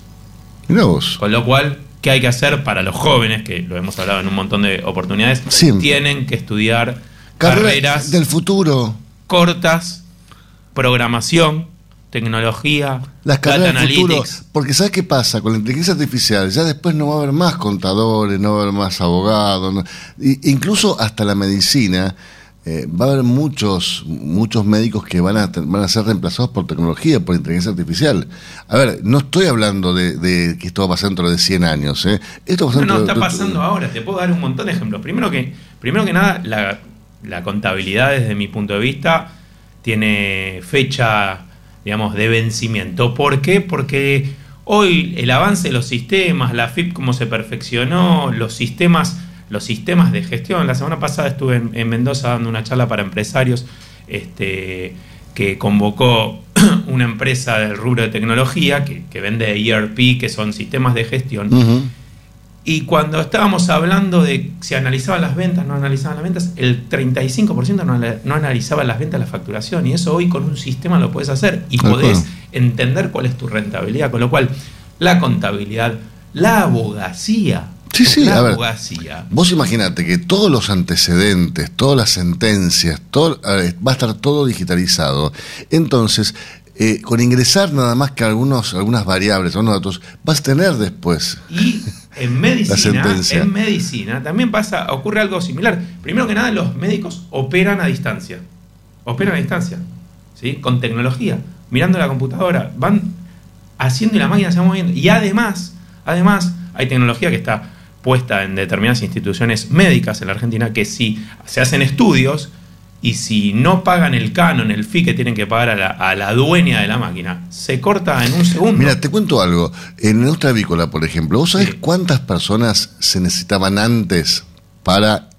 Vos. Con lo cual, ¿qué hay que hacer para los jóvenes? Que lo hemos hablado en un montón de oportunidades. Tienen que estudiar Carrera carreras del futuro. cortas, programación, tecnología, Las data carreras del futuro. Porque ¿sabes qué pasa? Con la inteligencia artificial ya después no va a haber más contadores, no va a haber más abogados. no- incluso hasta la medicina. eh, va a haber muchos muchos médicos que van a, van a ser reemplazados por tecnología, por inteligencia artificial. A ver, no estoy hablando de, de que esto va a pasar dentro de 100 años. ¿eh? Esto va a No, pasar no, dentro está de- pasando ahora. Te puedo dar un montón de ejemplos. Primero que, primero que nada, la, la contabilidad, desde mi punto de vista, tiene fecha, digamos, de vencimiento. ¿Por qué? Porque hoy el avance de los sistemas, la FIP cómo se perfeccionó, los sistemas, los sistemas de gestión. La semana pasada estuve en, en Mendoza dando una charla para empresarios este, que convocó una empresa del rubro de tecnología que, vende ERP, que son sistemas de gestión. Y cuando estábamos hablando de si analizaban las ventas, no analizaban las ventas, el 35% no, no analizaba las ventas, la facturación. Y eso hoy con un sistema lo puedes hacer y podés entender cuál es tu rentabilidad. Con lo cual, la contabilidad, la abogacía. Sí, sí, la a ver. abogacía. Vos imaginate que todos los antecedentes, todas las sentencias, todo, a ver, va a estar todo digitalizado. Entonces, eh, con ingresar nada más que algunos, algunas variables, algunos datos, vas a tener después. Y en medicina, en medicina también pasa, ocurre algo similar. Primero que nada, los médicos operan a distancia. Operan a distancia. ¿sí? Con tecnología. Mirando la computadora. Van haciendo y la máquina se va moviendo. Y además, además, hay tecnología que está puesta en determinadas instituciones médicas en la Argentina que si se hacen estudios y si no pagan el canon, el fee que tienen que pagar a la, a la dueña de la máquina, se corta en un segundo. Mira, te cuento algo. En nuestra avícola, por ejemplo, ¿vos sabés cuántas personas se necesitaban antes para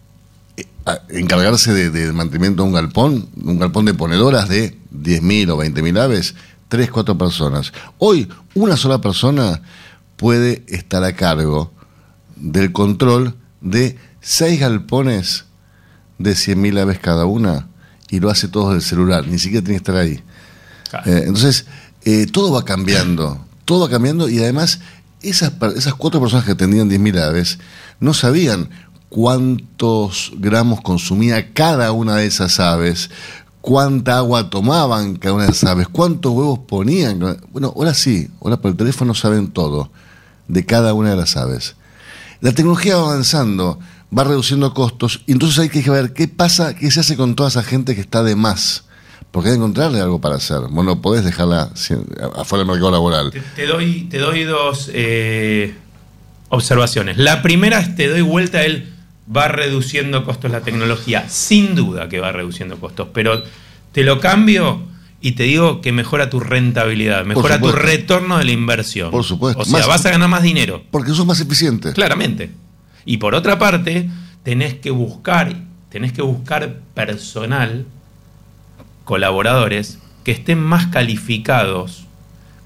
eh, encargarse de- del mantenimiento de un galpón? Un galpón de ponedoras de 10.000 o 20.000 aves. Tres, cuatro personas. Hoy, una sola persona puede estar a cargo del control de seis galpones de 100.000 aves cada una y lo hace todo del celular, ni siquiera tiene que estar ahí. Eh, entonces, eh, todo va cambiando, todo va cambiando y además esas, esas cuatro personas que atendían 10.000 aves no sabían cuántos gramos consumía cada una de esas aves, cuánta agua tomaban cada una de esas aves, cuántos huevos ponían. Bueno, ahora sí, ahora por el teléfono saben todo de cada una de las aves. La tecnología va avanzando, va reduciendo costos, y entonces hay que ver qué pasa, qué se hace con toda esa gente que está de más. Porque hay que encontrarle algo para hacer. Vos no podés dejarla afuera del mercado laboral. Te doy, te doy dos eh, observaciones. La primera es te doy vuelta el va reduciendo costos la tecnología. Sin duda que va reduciendo costos, pero te lo cambio y te digo que mejora tu rentabilidad, mejora tu retorno de la inversión. Por supuesto. O sea, Más- vas a ganar más dinero. Porque sos más eficiente. Claramente. Y por otra parte, tenés que buscar, tenés que buscar personal, colaboradores, que estén más calificados,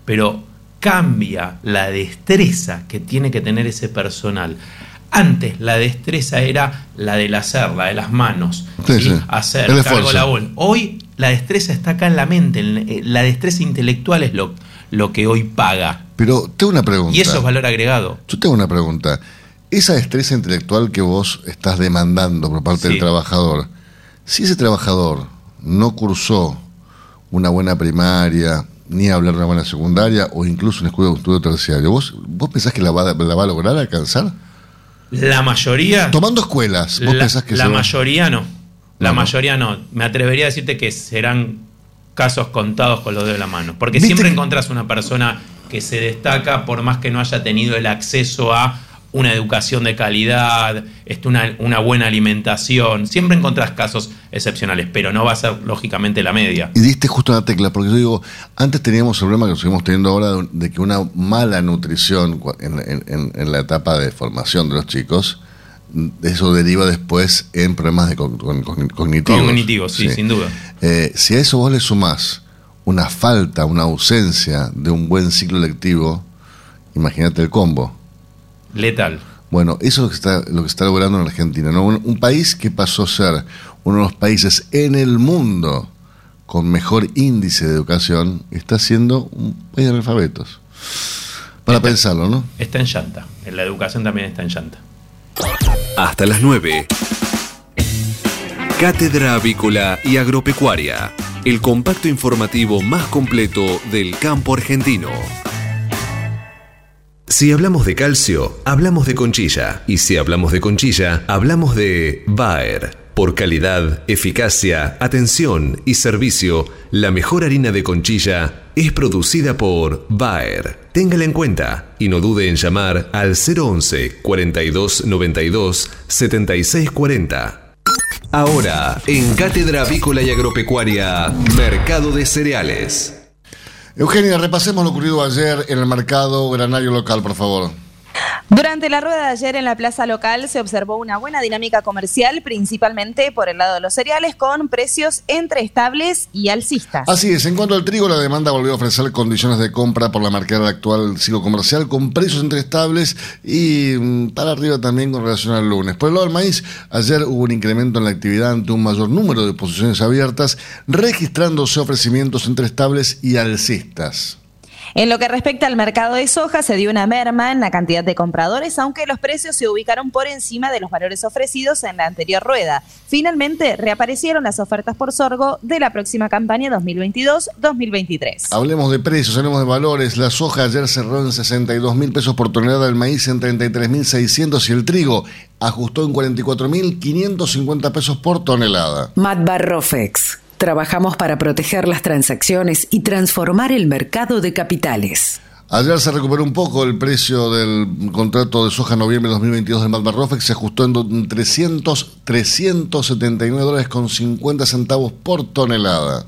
pero cambia la destreza que tiene que tener ese personal. Antes la destreza era la del hacer, la de las manos, Sí, ¿sí? sí. hacer, El cargo la. Hoy la destreza está acá en la mente, en- eh, la destreza intelectual es lo, lo que hoy paga. Pero tengo una pregunta. Y eso es valor agregado. Yo tengo una pregunta. Esa destreza intelectual que vos estás demandando por parte del trabajador, si ese trabajador no cursó una buena primaria, ni hablar de una buena secundaria, o incluso un estudio, estudio terciario, ¿vos, ¿vos pensás que la va, la va a lograr alcanzar? La mayoría... Tomando escuelas, ¿vos la, pensás que la va- mayoría no. La No, mayoría no. Me atrevería a decirte que serán casos contados con los dedos de la mano. Porque ¿Viste siempre que- encontrás una persona que se destaca por más que no haya tenido el acceso a una educación de calidad, este, una, una buena alimentación. Siempre encontrás casos excepcionales, pero no va a ser lógicamente la media. Y diste justo una tecla, porque yo digo, antes teníamos el problema que seguimos teniendo ahora de, de que una mala nutrición en, en- en- en la etapa de formación de los chicos, eso deriva después en problemas de con- con- con- cognitivos. Cognitivos, sí, sin duda. Eh, si a eso vos le sumás una falta, una ausencia de un buen ciclo lectivo, imagínate el combo. Letal. Bueno, eso es lo que está, lo que está logrando en Argentina. ¿no? Un, un país que pasó a ser uno de los países en el mundo con mejor índice de educación, está siendo un país de analfabetos. Para pensarlo, ¿no? Está en llanta. En la educación también está en llanta. Hasta las 9. Cátedra Avícola y Agropecuaria. El compacto informativo más completo del campo argentino. Si hablamos de calcio, hablamos de conchilla. Y si hablamos de conchilla, hablamos de Bayer. Por calidad, eficacia, atención y servicio, la mejor harina de conchilla es producida por Bayer. Téngala en cuenta y no dude en llamar al 011 42 92 76 40. Ahora, en Cátedra Avícola y Agropecuaria, Mercado de Cereales. Eugenia, repasemos lo ocurrido ayer en el mercado granario local, por favor. Durante la rueda de ayer en la plaza local se observó una buena dinámica comercial, principalmente por el lado de los cereales, con precios entre estables y alcistas. Así es, en cuanto al trigo, la demanda volvió a ofrecer condiciones de compra por la marca del actual ciclo comercial con precios entre estables y mm, para arriba también con relación al lunes. Por el lado del maíz, ayer hubo un incremento en la actividad ante un mayor número de posiciones abiertas, registrándose ofrecimientos entre estables y alcistas. En lo que respecta al mercado de soja, se dio una merma en la cantidad de compradores, aunque los precios se ubicaron por encima de los valores ofrecidos en la anterior rueda. Finalmente, reaparecieron las ofertas por sorgo de la próxima campaña 2022-2023. Hablemos de precios, hablemos de valores. La soja ayer cerró en 62 mil pesos por tonelada, el maíz en 33 mil 600 y el trigo ajustó en 44 mil 550 pesos por tonelada. Matbarrofex. Trabajamos para proteger las transacciones y transformar el mercado de capitales. Ayer se recuperó un poco el precio del contrato de soja noviembre 2022 del Malva Rofex, se ajustó en 300, 379 dólares con 50 centavos por tonelada.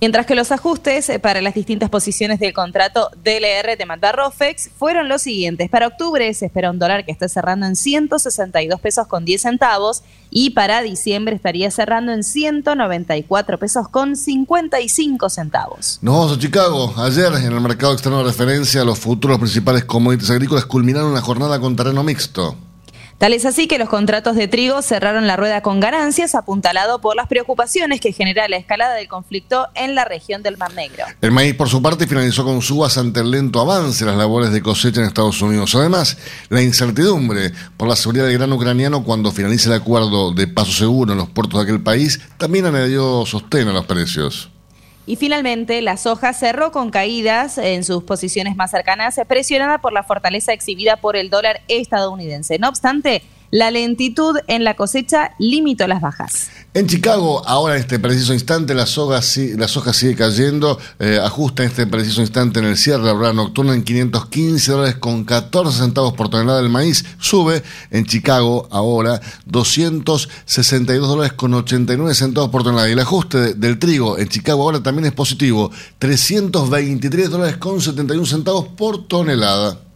Mientras que los ajustes eh, para las distintas posiciones del contrato DLR de Manda Rofex fueron los siguientes. Para octubre se espera un dólar que esté cerrando en 162 pesos con 10 centavos y para diciembre estaría cerrando en 194 pesos con 55 centavos. Nos vamos a Chicago. Ayer en el mercado externo de referencia los futuros principales commodities agrícolas culminaron una jornada con terreno mixto. Tal es así que los contratos de trigo cerraron la rueda con ganancias, apuntalado por las preocupaciones que genera la escalada del conflicto en la región del Mar Negro. El maíz, por su parte, finalizó con subas ante el lento avance de las labores de cosecha en Estados Unidos. Además, la incertidumbre por la seguridad del grano ucraniano cuando finalice el acuerdo de paso seguro en los puertos de aquel país también añadió sostén a los precios. Y finalmente, la soja cerró con caídas en sus posiciones más cercanas, presionada por la fortaleza exhibida por el dólar estadounidense. No obstante, la lentitud en la cosecha limitó las bajas. En Chicago, ahora en este preciso instante, la soja, si- la soja sigue cayendo, eh, ajusta en este preciso instante en el cierre la hora nocturna en 515 dólares con 14 centavos por tonelada del maíz. Sube en Chicago ahora 262 dólares con 89 centavos por tonelada. Y el ajuste de- del trigo en Chicago ahora también es positivo, 323 dólares con 71 centavos por tonelada.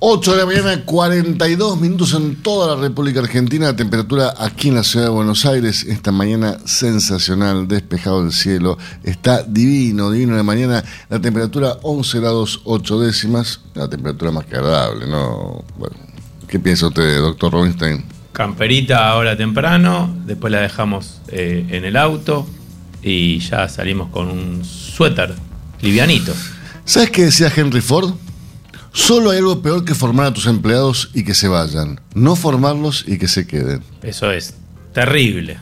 8 de la mañana, 42 minutos en toda la República Argentina. La temperatura aquí en la ciudad de Buenos Aires, esta mañana sensacional, despejado el cielo. Está divino, divino de mañana. La temperatura 11 grados 8 décimas. La temperatura más que agradable, ¿no? Bueno, ¿qué piensa usted, doctor Robinstein? Camperita ahora temprano, después la dejamos eh, en el auto y ya salimos con un suéter livianito. ¿Sabes qué decía Henry Ford? Solo hay algo peor que formar a tus empleados y que se vayan. No formarlos y que se queden. Eso es terrible.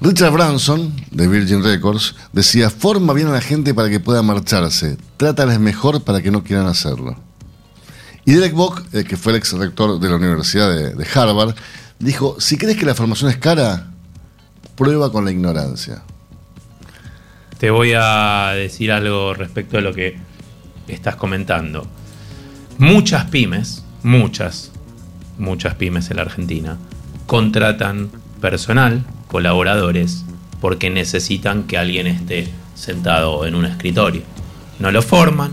Richard Branson, de Virgin Records, decía, forma bien a la gente para que pueda marcharse, trátales mejor para que no quieran hacerlo. Y Derek Bock, eh, que fue el ex rector de la Universidad de, de Harvard, dijo, si crees que la formación es cara, prueba con la ignorancia. Te voy a decir algo respecto a lo que estás comentando. Muchas pymes, muchas, muchas pymes en la Argentina, contratan personal, colaboradores, porque necesitan que alguien esté sentado en un escritorio. No lo forman,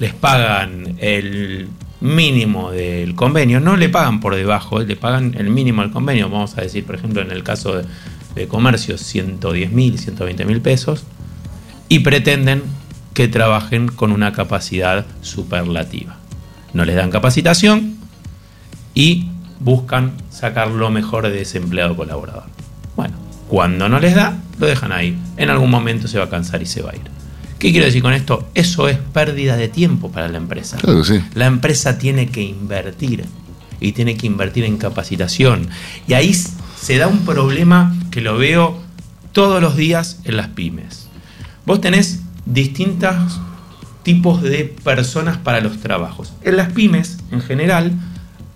les pagan el mínimo del convenio, no le pagan por debajo, le pagan el mínimo del convenio, vamos a decir, por ejemplo, en el caso de, de comercio, 110 mil, 120 mil pesos, y pretenden que trabajen con una capacidad superlativa. No les dan capacitación y buscan sacar lo mejor de ese empleado colaborador. Bueno, cuando no les da, lo dejan ahí. En algún momento se va a cansar y se va a ir. ¿Qué quiero decir con esto? Eso es pérdida de tiempo para la empresa. Claro que sí. La empresa tiene que invertir y tiene que invertir en capacitación. Y ahí se da un problema que lo veo todos los días en las pymes. Vos tenés distintos tipos de personas para los trabajos. En las pymes, en general,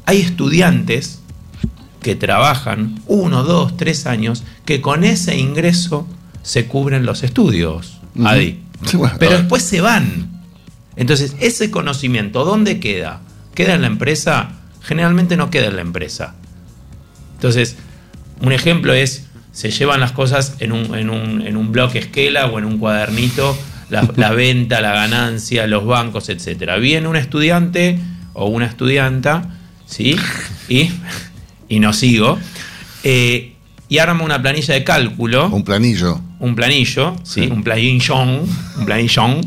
hay estudiantes que trabajan uno, dos, tres años, que con ese ingreso se cubren los estudios. Sí, bueno, Pero después se van. Entonces, ese conocimiento, ¿dónde queda? ¿Queda en la empresa? Generalmente no queda en la empresa. Entonces, un ejemplo es, se llevan las cosas en un, en un, en un bloque esquela o en un cuadernito, la, la venta, la ganancia, los bancos, etcétera. Viene un estudiante o una estudianta, ¿sí? Y, y no sigo. eh, y arma una planilla de cálculo. Un planillo. Un planillo, sí, un planillón, un planillón.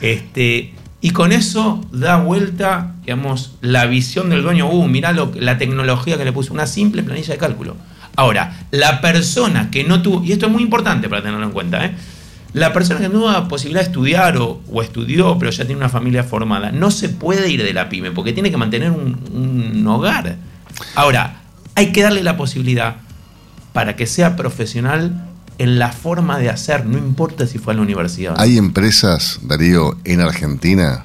Este, y con eso da vuelta, digamos, la visión del dueño. Uh, mirá lo, la tecnología que le puso, una simple planilla de cálculo. Ahora, la persona que no tuvo, y esto es muy importante para tenerlo en cuenta, ¿eh? La persona que no tuvo la posibilidad de estudiar o, estudió, pero ya tiene una familia formada, no se puede ir de la pyme porque tiene que mantener un, un hogar. Ahora, hay que darle la posibilidad para que sea profesional en la forma de hacer, no importa si fue a la universidad. Hay empresas, Darío, en Argentina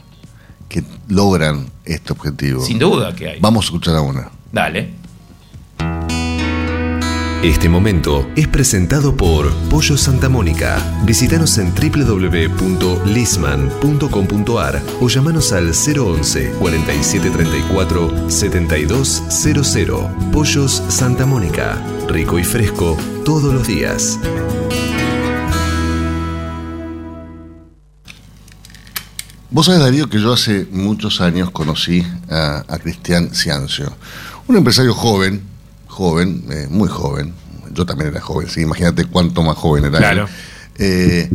que logran este objetivo. Sin duda que hay. Vamos a escuchar a una. Dale. Este momento es presentado por Pollo Santa Mónica. Visítanos en www.lisman.com.ar o llamanos al 011 4734 7200. Pollos Santa Mónica. Rico y fresco todos los días. Vos sabés, Darío, que yo hace muchos años conocí a, Cristian Ciancio, un empresario joven, joven, eh, muy joven, yo también era joven, ¿sí? imagínate cuánto más joven era. Claro. Eh,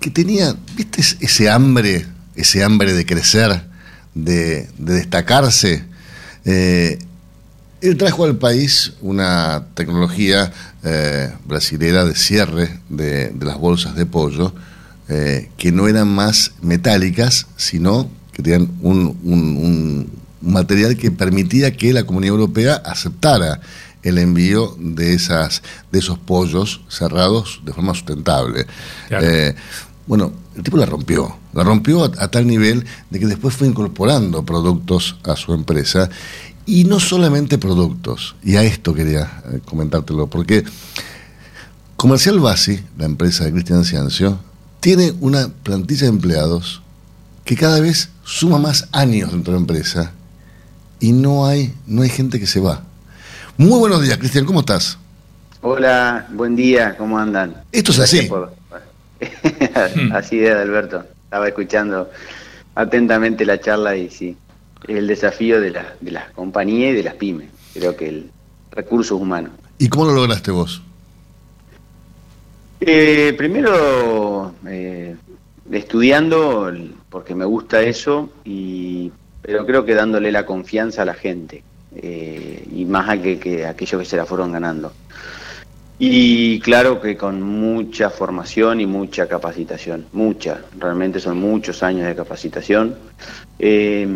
que tenía, ¿viste ese hambre, ese hambre de crecer, de, destacarse? Eh, él trajo al país una tecnología brasilera de cierre de, las bolsas de pollo, que no eran más metálicas, sino que tenían un, un material que permitía que la Comunidad Europea aceptara el envío de, esas, de esos pollos cerrados de forma sustentable. Eh, bueno, el tipo la rompió, la rompió a, tal nivel de que después fue incorporando productos a su empresa y no solamente productos, y a esto quería eh, comentártelo, porque Comercial Basi, la empresa de Cristian Ciancio, tiene una plantilla de empleados que cada vez suma más años dentro de la empresa y no hay, no hay gente que se va. Muy buenos días, Cristian, ¿cómo estás? Hola, buen día, ¿cómo andan? Esto es así. así es, Alberto. Estaba escuchando atentamente la charla y sí, el desafío de, la, de las compañías y de las pymes. Creo que el recursos humanos. ¿Y cómo lo lograste vos? Eh, primero, eh, estudiando, porque me gusta eso, y, pero creo que dándole la confianza a la gente. Eh, y más a que, que aquellos que se la fueron ganando. Y claro que con mucha formación y mucha capacitación, mucha, realmente son muchos años de capacitación. Eh,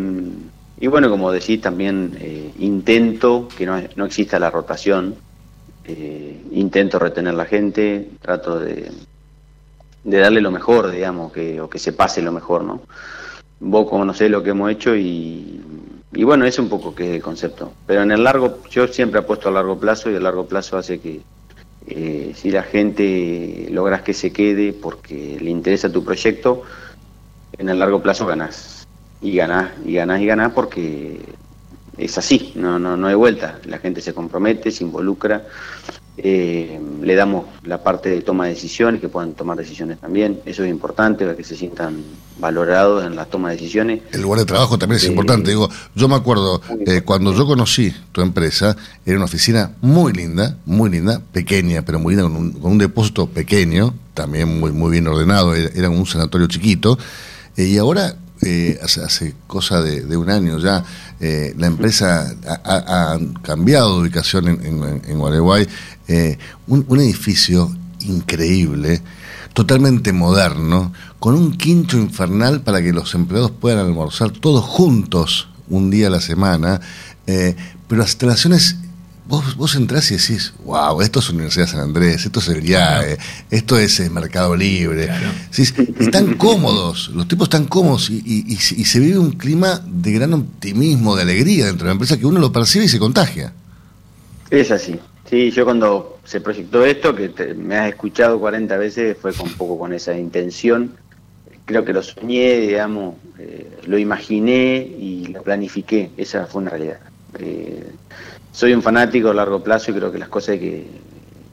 y bueno, como decís, también eh, intento que no, no, exista la rotación, intento retener la gente, trato de, de darle lo mejor, digamos, que, o que se pase lo mejor, ¿no? Vos conocés lo que hemos hecho y y bueno, es un poco que el concepto. Pero en el largo, yo siempre apuesto a largo plazo y a largo plazo hace que eh, si la gente logras que se quede porque le interesa tu proyecto, en el largo plazo ganás. Y ganás, y ganás, y ganás porque es así, no, no, no hay vuelta. La gente se compromete, se involucra eh, le damos la parte de toma de decisiones, que puedan tomar decisiones también. Eso es importante para que se sientan valorados en la toma de decisiones. El lugar de trabajo también es eh, importante. Digo, yo me acuerdo, eh, cuando yo conocí tu empresa, era una oficina muy linda, muy linda, pequeña, pero muy linda, con un, depósito pequeño, también muy, muy bien ordenado, era, un sanatorio chiquito. y ahora eh, hace, cosa de, un año ya, eh, la empresa ha, cambiado de ubicación en, en, eh, un, edificio increíble, totalmente moderno, con un quincho infernal para que los empleados puedan almorzar todos juntos un día a la semana, pero las instalaciones vos, vos entrás y decís, wow, esto es Universidad San Andrés, esto es el IAE, esto es el Mercado Libre. están cómodos, los tipos están cómodos y, se vive un clima de gran optimismo, de alegría dentro de la empresa que uno lo percibe y se contagia. Es así. Sí, yo cuando se proyectó esto, que me has escuchado 40 veces, fue con, un poco con esa intención. Creo que lo soñé, digamos, eh, lo imaginé y lo planifiqué. Esa fue una realidad. Eh, soy un fanático a largo plazo y creo que las cosas hay que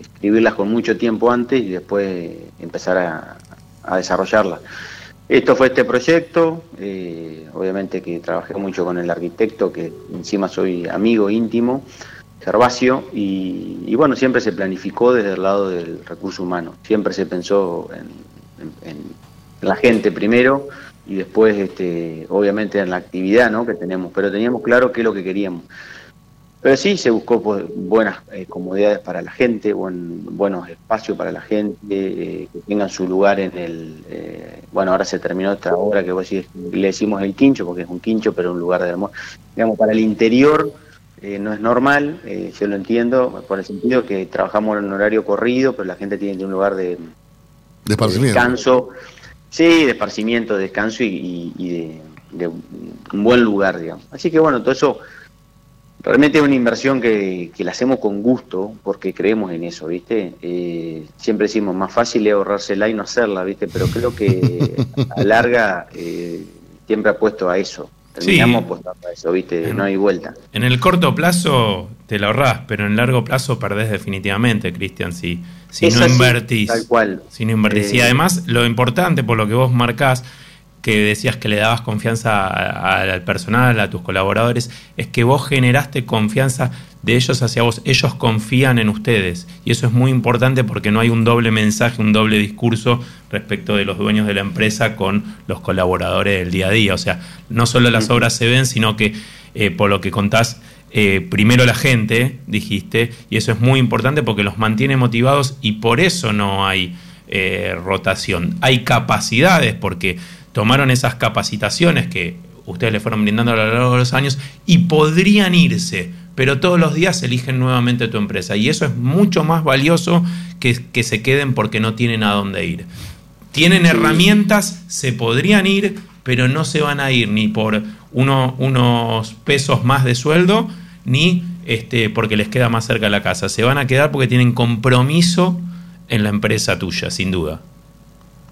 escribirlas con mucho tiempo antes y después empezar a, desarrollarlas. Esto fue este proyecto, eh, obviamente que trabajé mucho con el arquitecto, que encima soy amigo íntimo, Gervasio, y, bueno, siempre se planificó desde el lado del recurso humano, siempre se pensó en, en- en la gente primero y después, este, obviamente, en la actividad ¿no? que tenemos, pero teníamos claro qué es lo que queríamos. Pero sí se buscó pues, buenas eh, comodidades para la gente, buen, buenos espacios para la gente, eh, que tengan su lugar en el... eh, bueno, ahora se terminó esta obra que vos decís, le decimos el quincho, porque es un quincho, pero un lugar de almuerzo. Digamos, para el interior no es normal, yo lo entiendo, por el sentido que trabajamos en un horario corrido, pero la gente tiene un lugar de, De descanso, sí, de esparcimiento, de descanso y, y- y de, de un buen lugar, digamos. Así que bueno, todo eso realmente es una inversión que, que la hacemos con gusto porque creemos en eso, ¿viste? Eh, siempre decimos, más fácil es ahorrársela y no hacerla, ¿viste? Pero creo que a la larga eh, siempre apuesto a eso. Terminamos Sí. apostando a eso, ¿viste? No hay vuelta. En el corto plazo te la ahorrás, pero en el largo plazo perdés definitivamente, Cristian, si, si Es no así, invertís. tal cual. Si no invertís. y Eh, además, lo importante por lo que vos marcás, que decías que le dabas confianza a- a- al personal, a tus colaboradores, es que vos generaste confianza de ellos hacia vos. Ellos confían en ustedes. Y eso es muy importante porque no hay un doble mensaje, un doble discurso respecto de los dueños de la empresa con los colaboradores del día a día. O sea, no solo las obras se ven, sino que eh, por lo que contás, eh, primero la gente, dijiste, y eso es muy importante porque los mantiene motivados y por eso no hay eh, rotación. Hay capacidades porque tomaron esas capacitaciones que ustedes le fueron brindando a lo largo de los años y podrían irse, pero todos los días eligen nuevamente tu empresa y eso es mucho más valioso que que se queden porque no tienen a dónde ir. Tienen herramientas, se podrían ir, pero no se van a ir ni por uno- unos pesos más de sueldo, ni este, porque les queda más cerca la casa. Se van a quedar porque tienen compromiso en la empresa tuya, sin duda.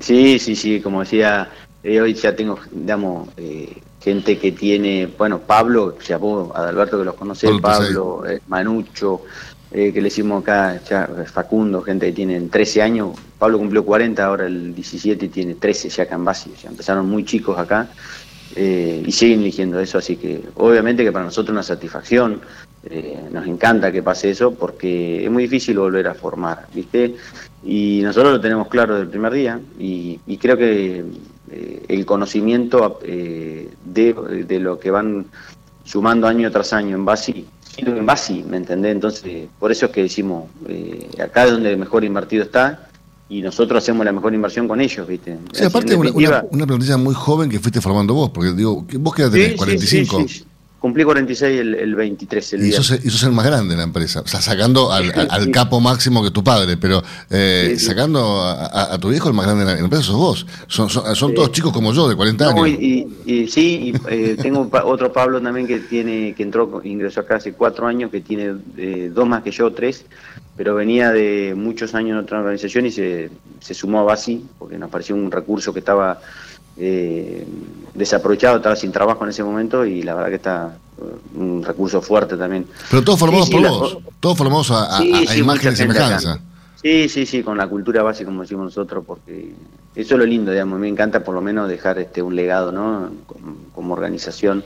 Sí, sí, sí, como decía, eh, hoy ya tengo, digamos, eh, gente que tiene, bueno, Pablo, ya vos, Adalberto que los conoce, Pablo eh, Manucho, eh, que le hicimos acá, ya, Facundo, gente que tienen 13 años, Pablo cumplió 40, ahora el 17 y tiene 13 ya acá en Basi, ya empezaron muy chicos acá eh, y siguen eligiendo eso, así que obviamente que para nosotros es una satisfacción, eh, nos encanta que pase eso porque es muy difícil volver a formar, ¿viste? Y nosotros lo tenemos claro desde el primer día y, y creo que eh, el conocimiento eh, de, de lo que van sumando año tras año en Basi, en Basi, ¿me entendés? Entonces, por eso es que decimos, eh, acá es donde mejor invertido está y nosotros hacemos la mejor inversión con ellos, ¿viste? Sí, aparte una, una, una plantilla muy joven que fuiste formando vos, porque digo, vos qué edad tenés, Sí, sí, 45. sí, sí. Cumplí 46 el, el 23, el Y día. sos, y sos el más grande de la empresa. O sea, sacando al, al- al capo máximo que tu padre, pero eh, Sí, sacando a, a- tu viejo el más grande de la empresa sos vos. Son, son, son todos chicos como yo, de 40 No, años. y, y- y sí, y, eh, tengo otro Pablo también que tiene que entró, ingresó acá hace cuatro años, que tiene eh, dos más que yo, tres, pero venía de muchos años en otra organización y se, se sumó a Basi, porque nos pareció un recurso que estaba eh, desaprovechado, estaba sin trabajo en ese momento y la verdad que está eh, un recurso fuerte también. Pero todos formados Sí, sí, por vos. Todos formados a, Sí, a- imagen y acá. semejanza. Sí, sí, sí, con la cultura base, como decimos nosotros, porque eso es lo lindo, digamos. Me encanta por lo menos dejar este un legado, ¿no? Como, como organización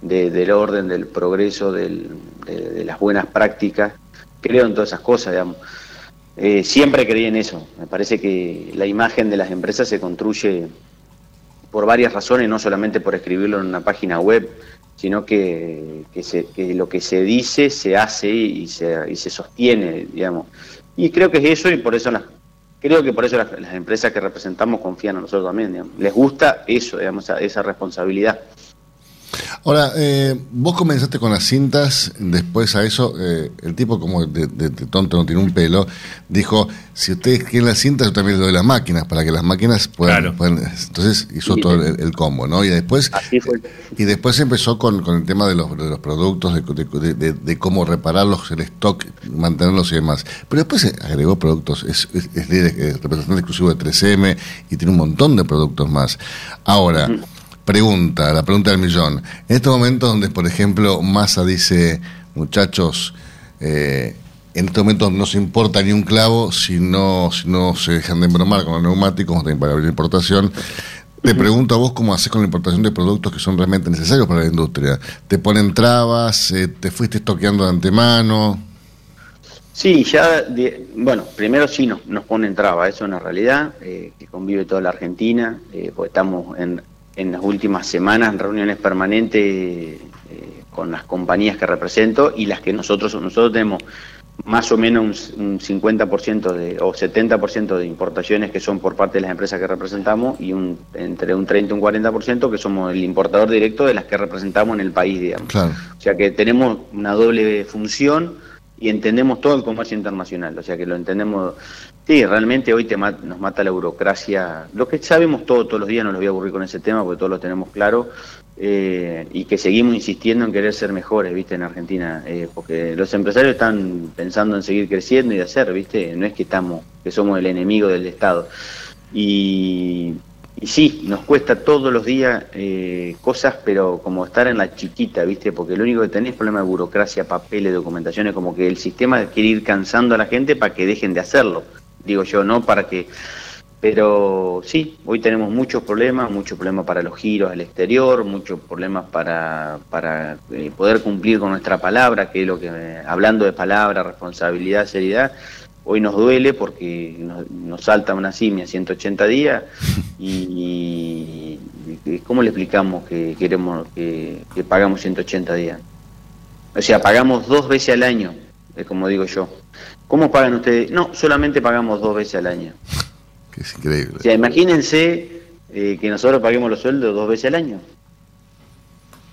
de- del orden, del progreso, del- de, de las buenas prácticas. Creo en todas esas cosas, digamos. Eh, siempre creí en eso. Me parece que la imagen de las empresas se construye por varias razones, no solamente por escribirlo en una página web, sino que, que, se- que lo que se dice se hace y se, y se sostiene, digamos. Y creo que es eso y por eso las, creo que por eso las, empresas que representamos confían en nosotros también, digamos. Les gusta eso, digamos, esa responsabilidad. Ahora, eh, vos comenzaste con las cintas, después a eso, eh, el tipo como de, de- de tonto no tiene un pelo, dijo, si ustedes quieren las cintas, yo también les doy las máquinas, para que las máquinas puedan... puedan- entonces hizo Sí, todo sí. el, el combo, ¿no? Y después... Y después empezó con, con el tema de los, de los productos, de, de- de- de cómo repararlos, el stock, mantenerlos y demás. Pero después se agregó productos, es, es, es representante exclusivo de 3M y tiene un montón de productos más. Ahora, pregunta, la pregunta del millón. En estos momentos donde, por ejemplo, Massa dice, muchachos, eh, en estos momentos no se importa ni un clavo si no, si no se dejan de embromar con los neumáticos, para abrir importación. Te pregunto a vos cómo haces con la importación de productos que son realmente necesarios para la industria. ¿Te ponen trabas? Eh, ¿Te fuiste estoqueando de antemano? Sí, ya, de- bueno, primero sí nos, nos ponen traba, eso es una realidad, eh, que convive toda la Argentina, eh, porque estamos en, en las últimas semanas en reuniones permanentes eh, con las compañías que represento y las que nosotros, nosotros tenemos más o menos un, un 50% de, o 70% de importaciones que son por parte de las empresas que representamos y un, entre un 30 y un 40% que somos el importador directo de las que representamos en el país, digamos. Claro. O sea que tenemos una doble función y entendemos todo el comercio internacional. O sea que lo entendemos. Sí, realmente hoy te nos mata la burocracia. Lo que sabemos todos, todos los días, no los voy a aburrir con ese tema porque todos lo tenemos claro. eh, y que seguimos insistiendo en querer ser mejores, ¿viste? En Argentina. eh, porque los empresarios están pensando en seguir creciendo y hacer, ¿viste? No es que estamos, que somos el enemigo del Estado. Y, y sí, nos cuesta todos los días eh, cosas, pero como estar en la chiquita, ¿viste? Porque lo único que tenés es problema de burocracia, papeles, documentaciones, como que el sistema quiere ir cansando a la gente para que dejen de hacerlo. Digo yo, no para que... Pero sí, hoy tenemos muchos problemas, muchos problemas para los giros al exterior, muchos problemas para, para eh, poder cumplir con nuestra palabra, que es lo que, eh, hablando de palabra, responsabilidad, seriedad, hoy nos duele porque nos, nos salta una simia 180 días y, y ¿cómo le explicamos que queremos que, que pagamos 180 días? O sea, pagamos dos veces al año, es como digo yo. ¿Cómo pagan ustedes? No, solamente pagamos dos veces al año. Que es increíble. O sea, imagínense eh, que nosotros paguemos los sueldos dos veces al año.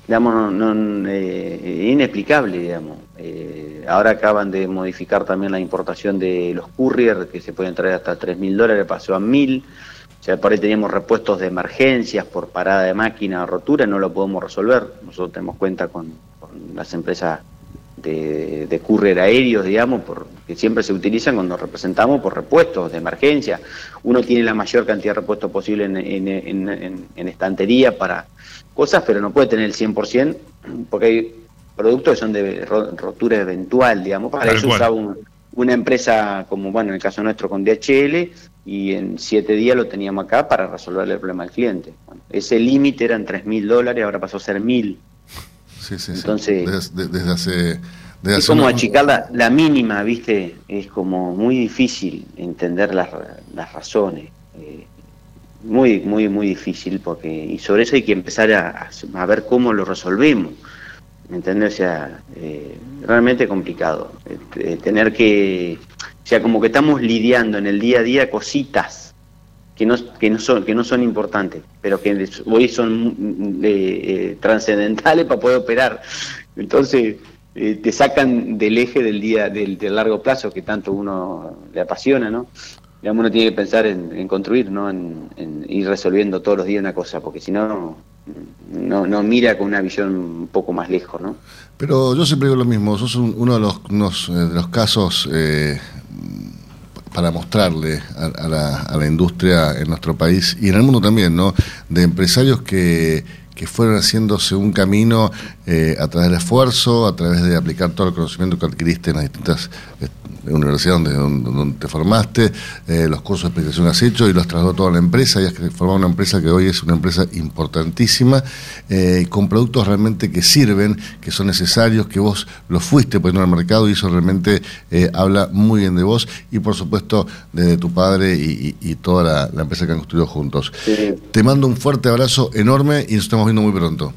Digamos, no, no, eh, inexplicable, digamos. Eh, ahora acaban de modificar también la importación de los courier, que se pueden traer hasta 3 mil dólares, pasó a mil. O sea, por ahí teníamos repuestos de emergencias por parada de máquina o rotura, no lo podemos resolver. Nosotros tenemos cuenta con, las empresas de, de courier aéreos, digamos, por, que siempre se utilizan cuando representamos por repuestos de emergencia. Uno tiene la mayor cantidad de repuestos posible en estantería para cosas, pero no puede tener el 100%, porque hay productos que son de ro- rotura eventual, digamos. Para Tal eso cual. usaba un- una empresa como, bueno, en el caso nuestro con DHL, y en siete días lo teníamos acá para resolverle el problema al cliente. Bueno, ese límite eran 3 mil dólares, ahora pasó a ser mil. Sí, sí, sí. Entonces- Desde, desde hace. Desde Es hace como achicar la, la mínima, ¿viste? Es como muy difícil entender las, las razones. eh, muy, muy, muy difícil, porque y sobre eso hay que empezar a, a ver cómo lo resolvemos. ¿Me entendés? O sea, eh, realmente complicado. Eh, tener que. O sea, como que estamos lidiando en el día a día cositas que no, que no, son, que no son importantes, pero que hoy son mm, eh, eh, trascendentales para poder operar. Entonces, eh, te sacan del eje del día, del, del largo plazo que tanto uno le apasiona, ¿no? Digamos, uno tiene que pensar en, construir, ¿no? En, ir resolviendo todos los días una cosa, porque si no, no, no mira con una visión un poco más lejos, ¿no? Pero yo siempre digo lo mismo, sos un- uno de los, unos, eh, de los casos eh, para mostrarle a, a la, a la industria en nuestro país y en el mundo también, ¿no? De empresarios que, que fueron haciéndose un camino eh, a través del esfuerzo, a través de aplicar todo el conocimiento que adquiriste en las distintas eh, universidades donde, donde, donde te formaste, eh, los cursos de explicación que has hecho y los trasladó toda la empresa y has formado una empresa que hoy es una empresa importantísima, con productos realmente que sirven, que son necesarios, que vos los fuiste poniendo al mercado y eso realmente habla muy bien de vos y por supuesto de tu padre y, y- y toda la, la empresa que han construido juntos. Te mando un fuerte abrazo enorme y nos estamos viendo muy pronto.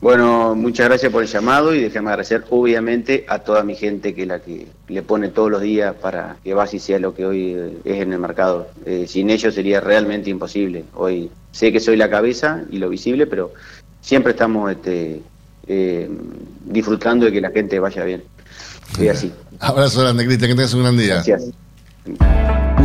Bueno, muchas gracias por el llamado y déjame agradecer obviamente a toda mi gente que la que le pone todos los días para que Basi sea lo que hoy eh, es en el mercado. Eh, sin ellos sería realmente imposible. Hoy sé que soy la cabeza y lo visible, pero siempre estamos este, eh, disfrutando de que la gente vaya bien. Y así. Abrazo grande, Cristian, que tengas un gran día. Gracias.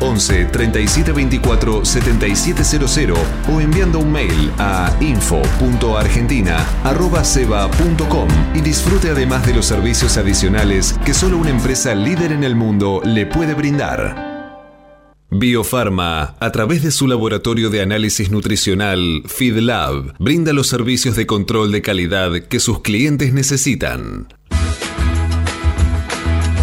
11 3724 7700 o enviando un mail a info.argentina.ceba.com y disfrute además de los servicios adicionales que solo una empresa líder en el mundo le puede brindar. Biofarma, a través de su laboratorio de análisis nutricional FeedLab, brinda los servicios de control de calidad que sus clientes necesitan.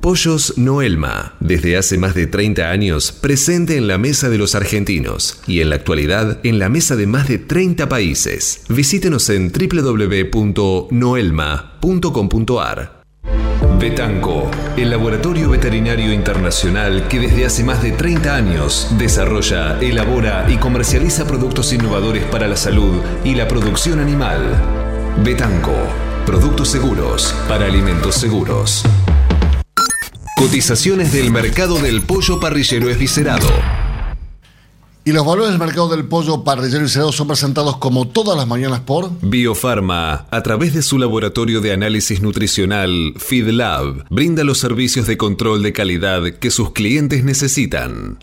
Pollos Noelma, desde hace más de 30 años presente en la mesa de los argentinos y en la actualidad en la mesa de más de 30 países. Visítenos en www.noelma.com.ar. Betanco, el laboratorio veterinario internacional que desde hace más de 30 años desarrolla, elabora y comercializa productos innovadores para la salud y la producción animal. Betanco, productos seguros para alimentos seguros. Cotizaciones del mercado del pollo parrillero esviscerado. Y los valores del mercado del pollo parrillero cerdo son presentados como todas las mañanas por Biofarma, a través de su laboratorio de análisis nutricional FeedLab, brinda los servicios de control de calidad que sus clientes necesitan.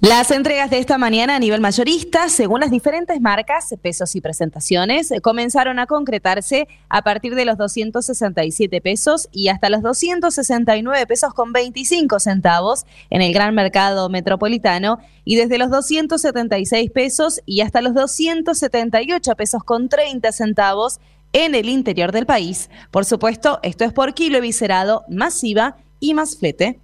Las entregas de esta mañana a nivel mayorista, según las diferentes marcas, pesos y presentaciones, comenzaron a concretarse a partir de los 267 pesos y hasta los 269 pesos con 25 centavos en el gran mercado metropolitano y desde los 276 pesos y hasta los 278 pesos con 30 centavos en el interior del país. Por supuesto, esto es por kilo viscerado, masiva y más flete.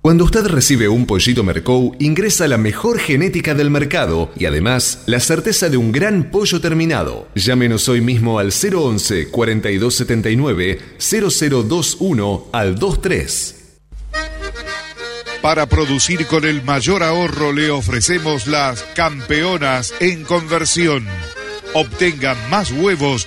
Cuando usted recibe un pollito Mercou, ingresa la mejor genética del mercado y además la certeza de un gran pollo terminado. Llámenos hoy mismo al 011 4279 0021 al 23. Para producir con el mayor ahorro le ofrecemos las campeonas en conversión. Obtenga más huevos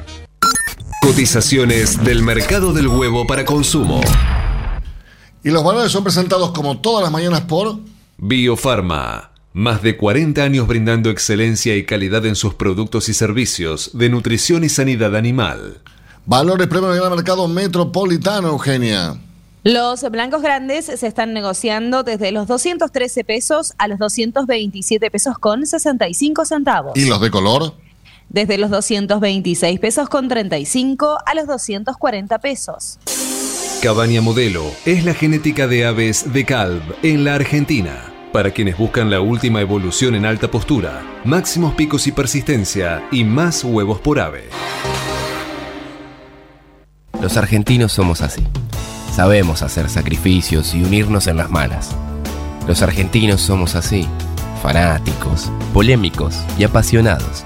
Cotizaciones del mercado del huevo para consumo. Y los valores son presentados como todas las mañanas por Biofarma, Más de 40 años brindando excelencia y calidad en sus productos y servicios de nutrición y sanidad animal. Valores premios del mercado metropolitano, Eugenia. Los blancos grandes se están negociando desde los 213 pesos a los 227 pesos con 65 centavos. ¿Y los de color? Desde los 226 pesos con 35 a los 240 pesos. Cabaña Modelo es la genética de aves de Calv en la Argentina. Para quienes buscan la última evolución en alta postura, máximos picos y persistencia y más huevos por ave. Los argentinos somos así. Sabemos hacer sacrificios y unirnos en las malas. Los argentinos somos así. Fanáticos, polémicos y apasionados.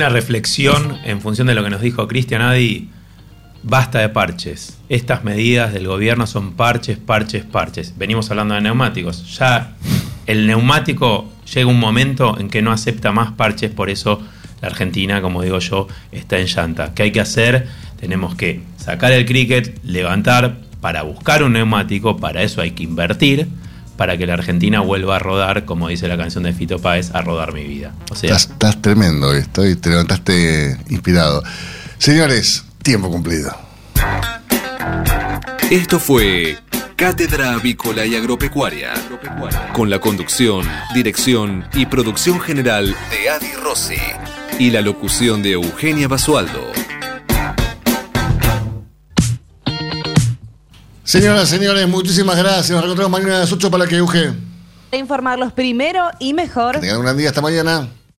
Una reflexión en función de lo que nos dijo Cristian Adi. Basta de parches. Estas medidas del gobierno son parches, parches, parches. Venimos hablando de neumáticos. Ya el neumático llega un momento en que no acepta más parches, por eso la Argentina, como digo yo, está en llanta. ¿Qué hay que hacer? Tenemos que sacar el cricket, levantar para buscar un neumático, para eso hay que invertir, para que la Argentina vuelva a rodar, como dice la canción de Fito Páez, a rodar mi vida. O sea, Estás, estás tremendo esto y te levantaste inspirado. Señores, tiempo cumplido. Esto fue Cátedra Avícola y Agropecuaria, con la conducción, dirección y producción general de Adi Rossi y la locución de Eugenia Basualdo. Señoras, señores, muchísimas gracias. Nos reencontramos mañana a las 8 para que Euge. Informarlos primero y mejor. Tengan un gran día. Hasta mañana.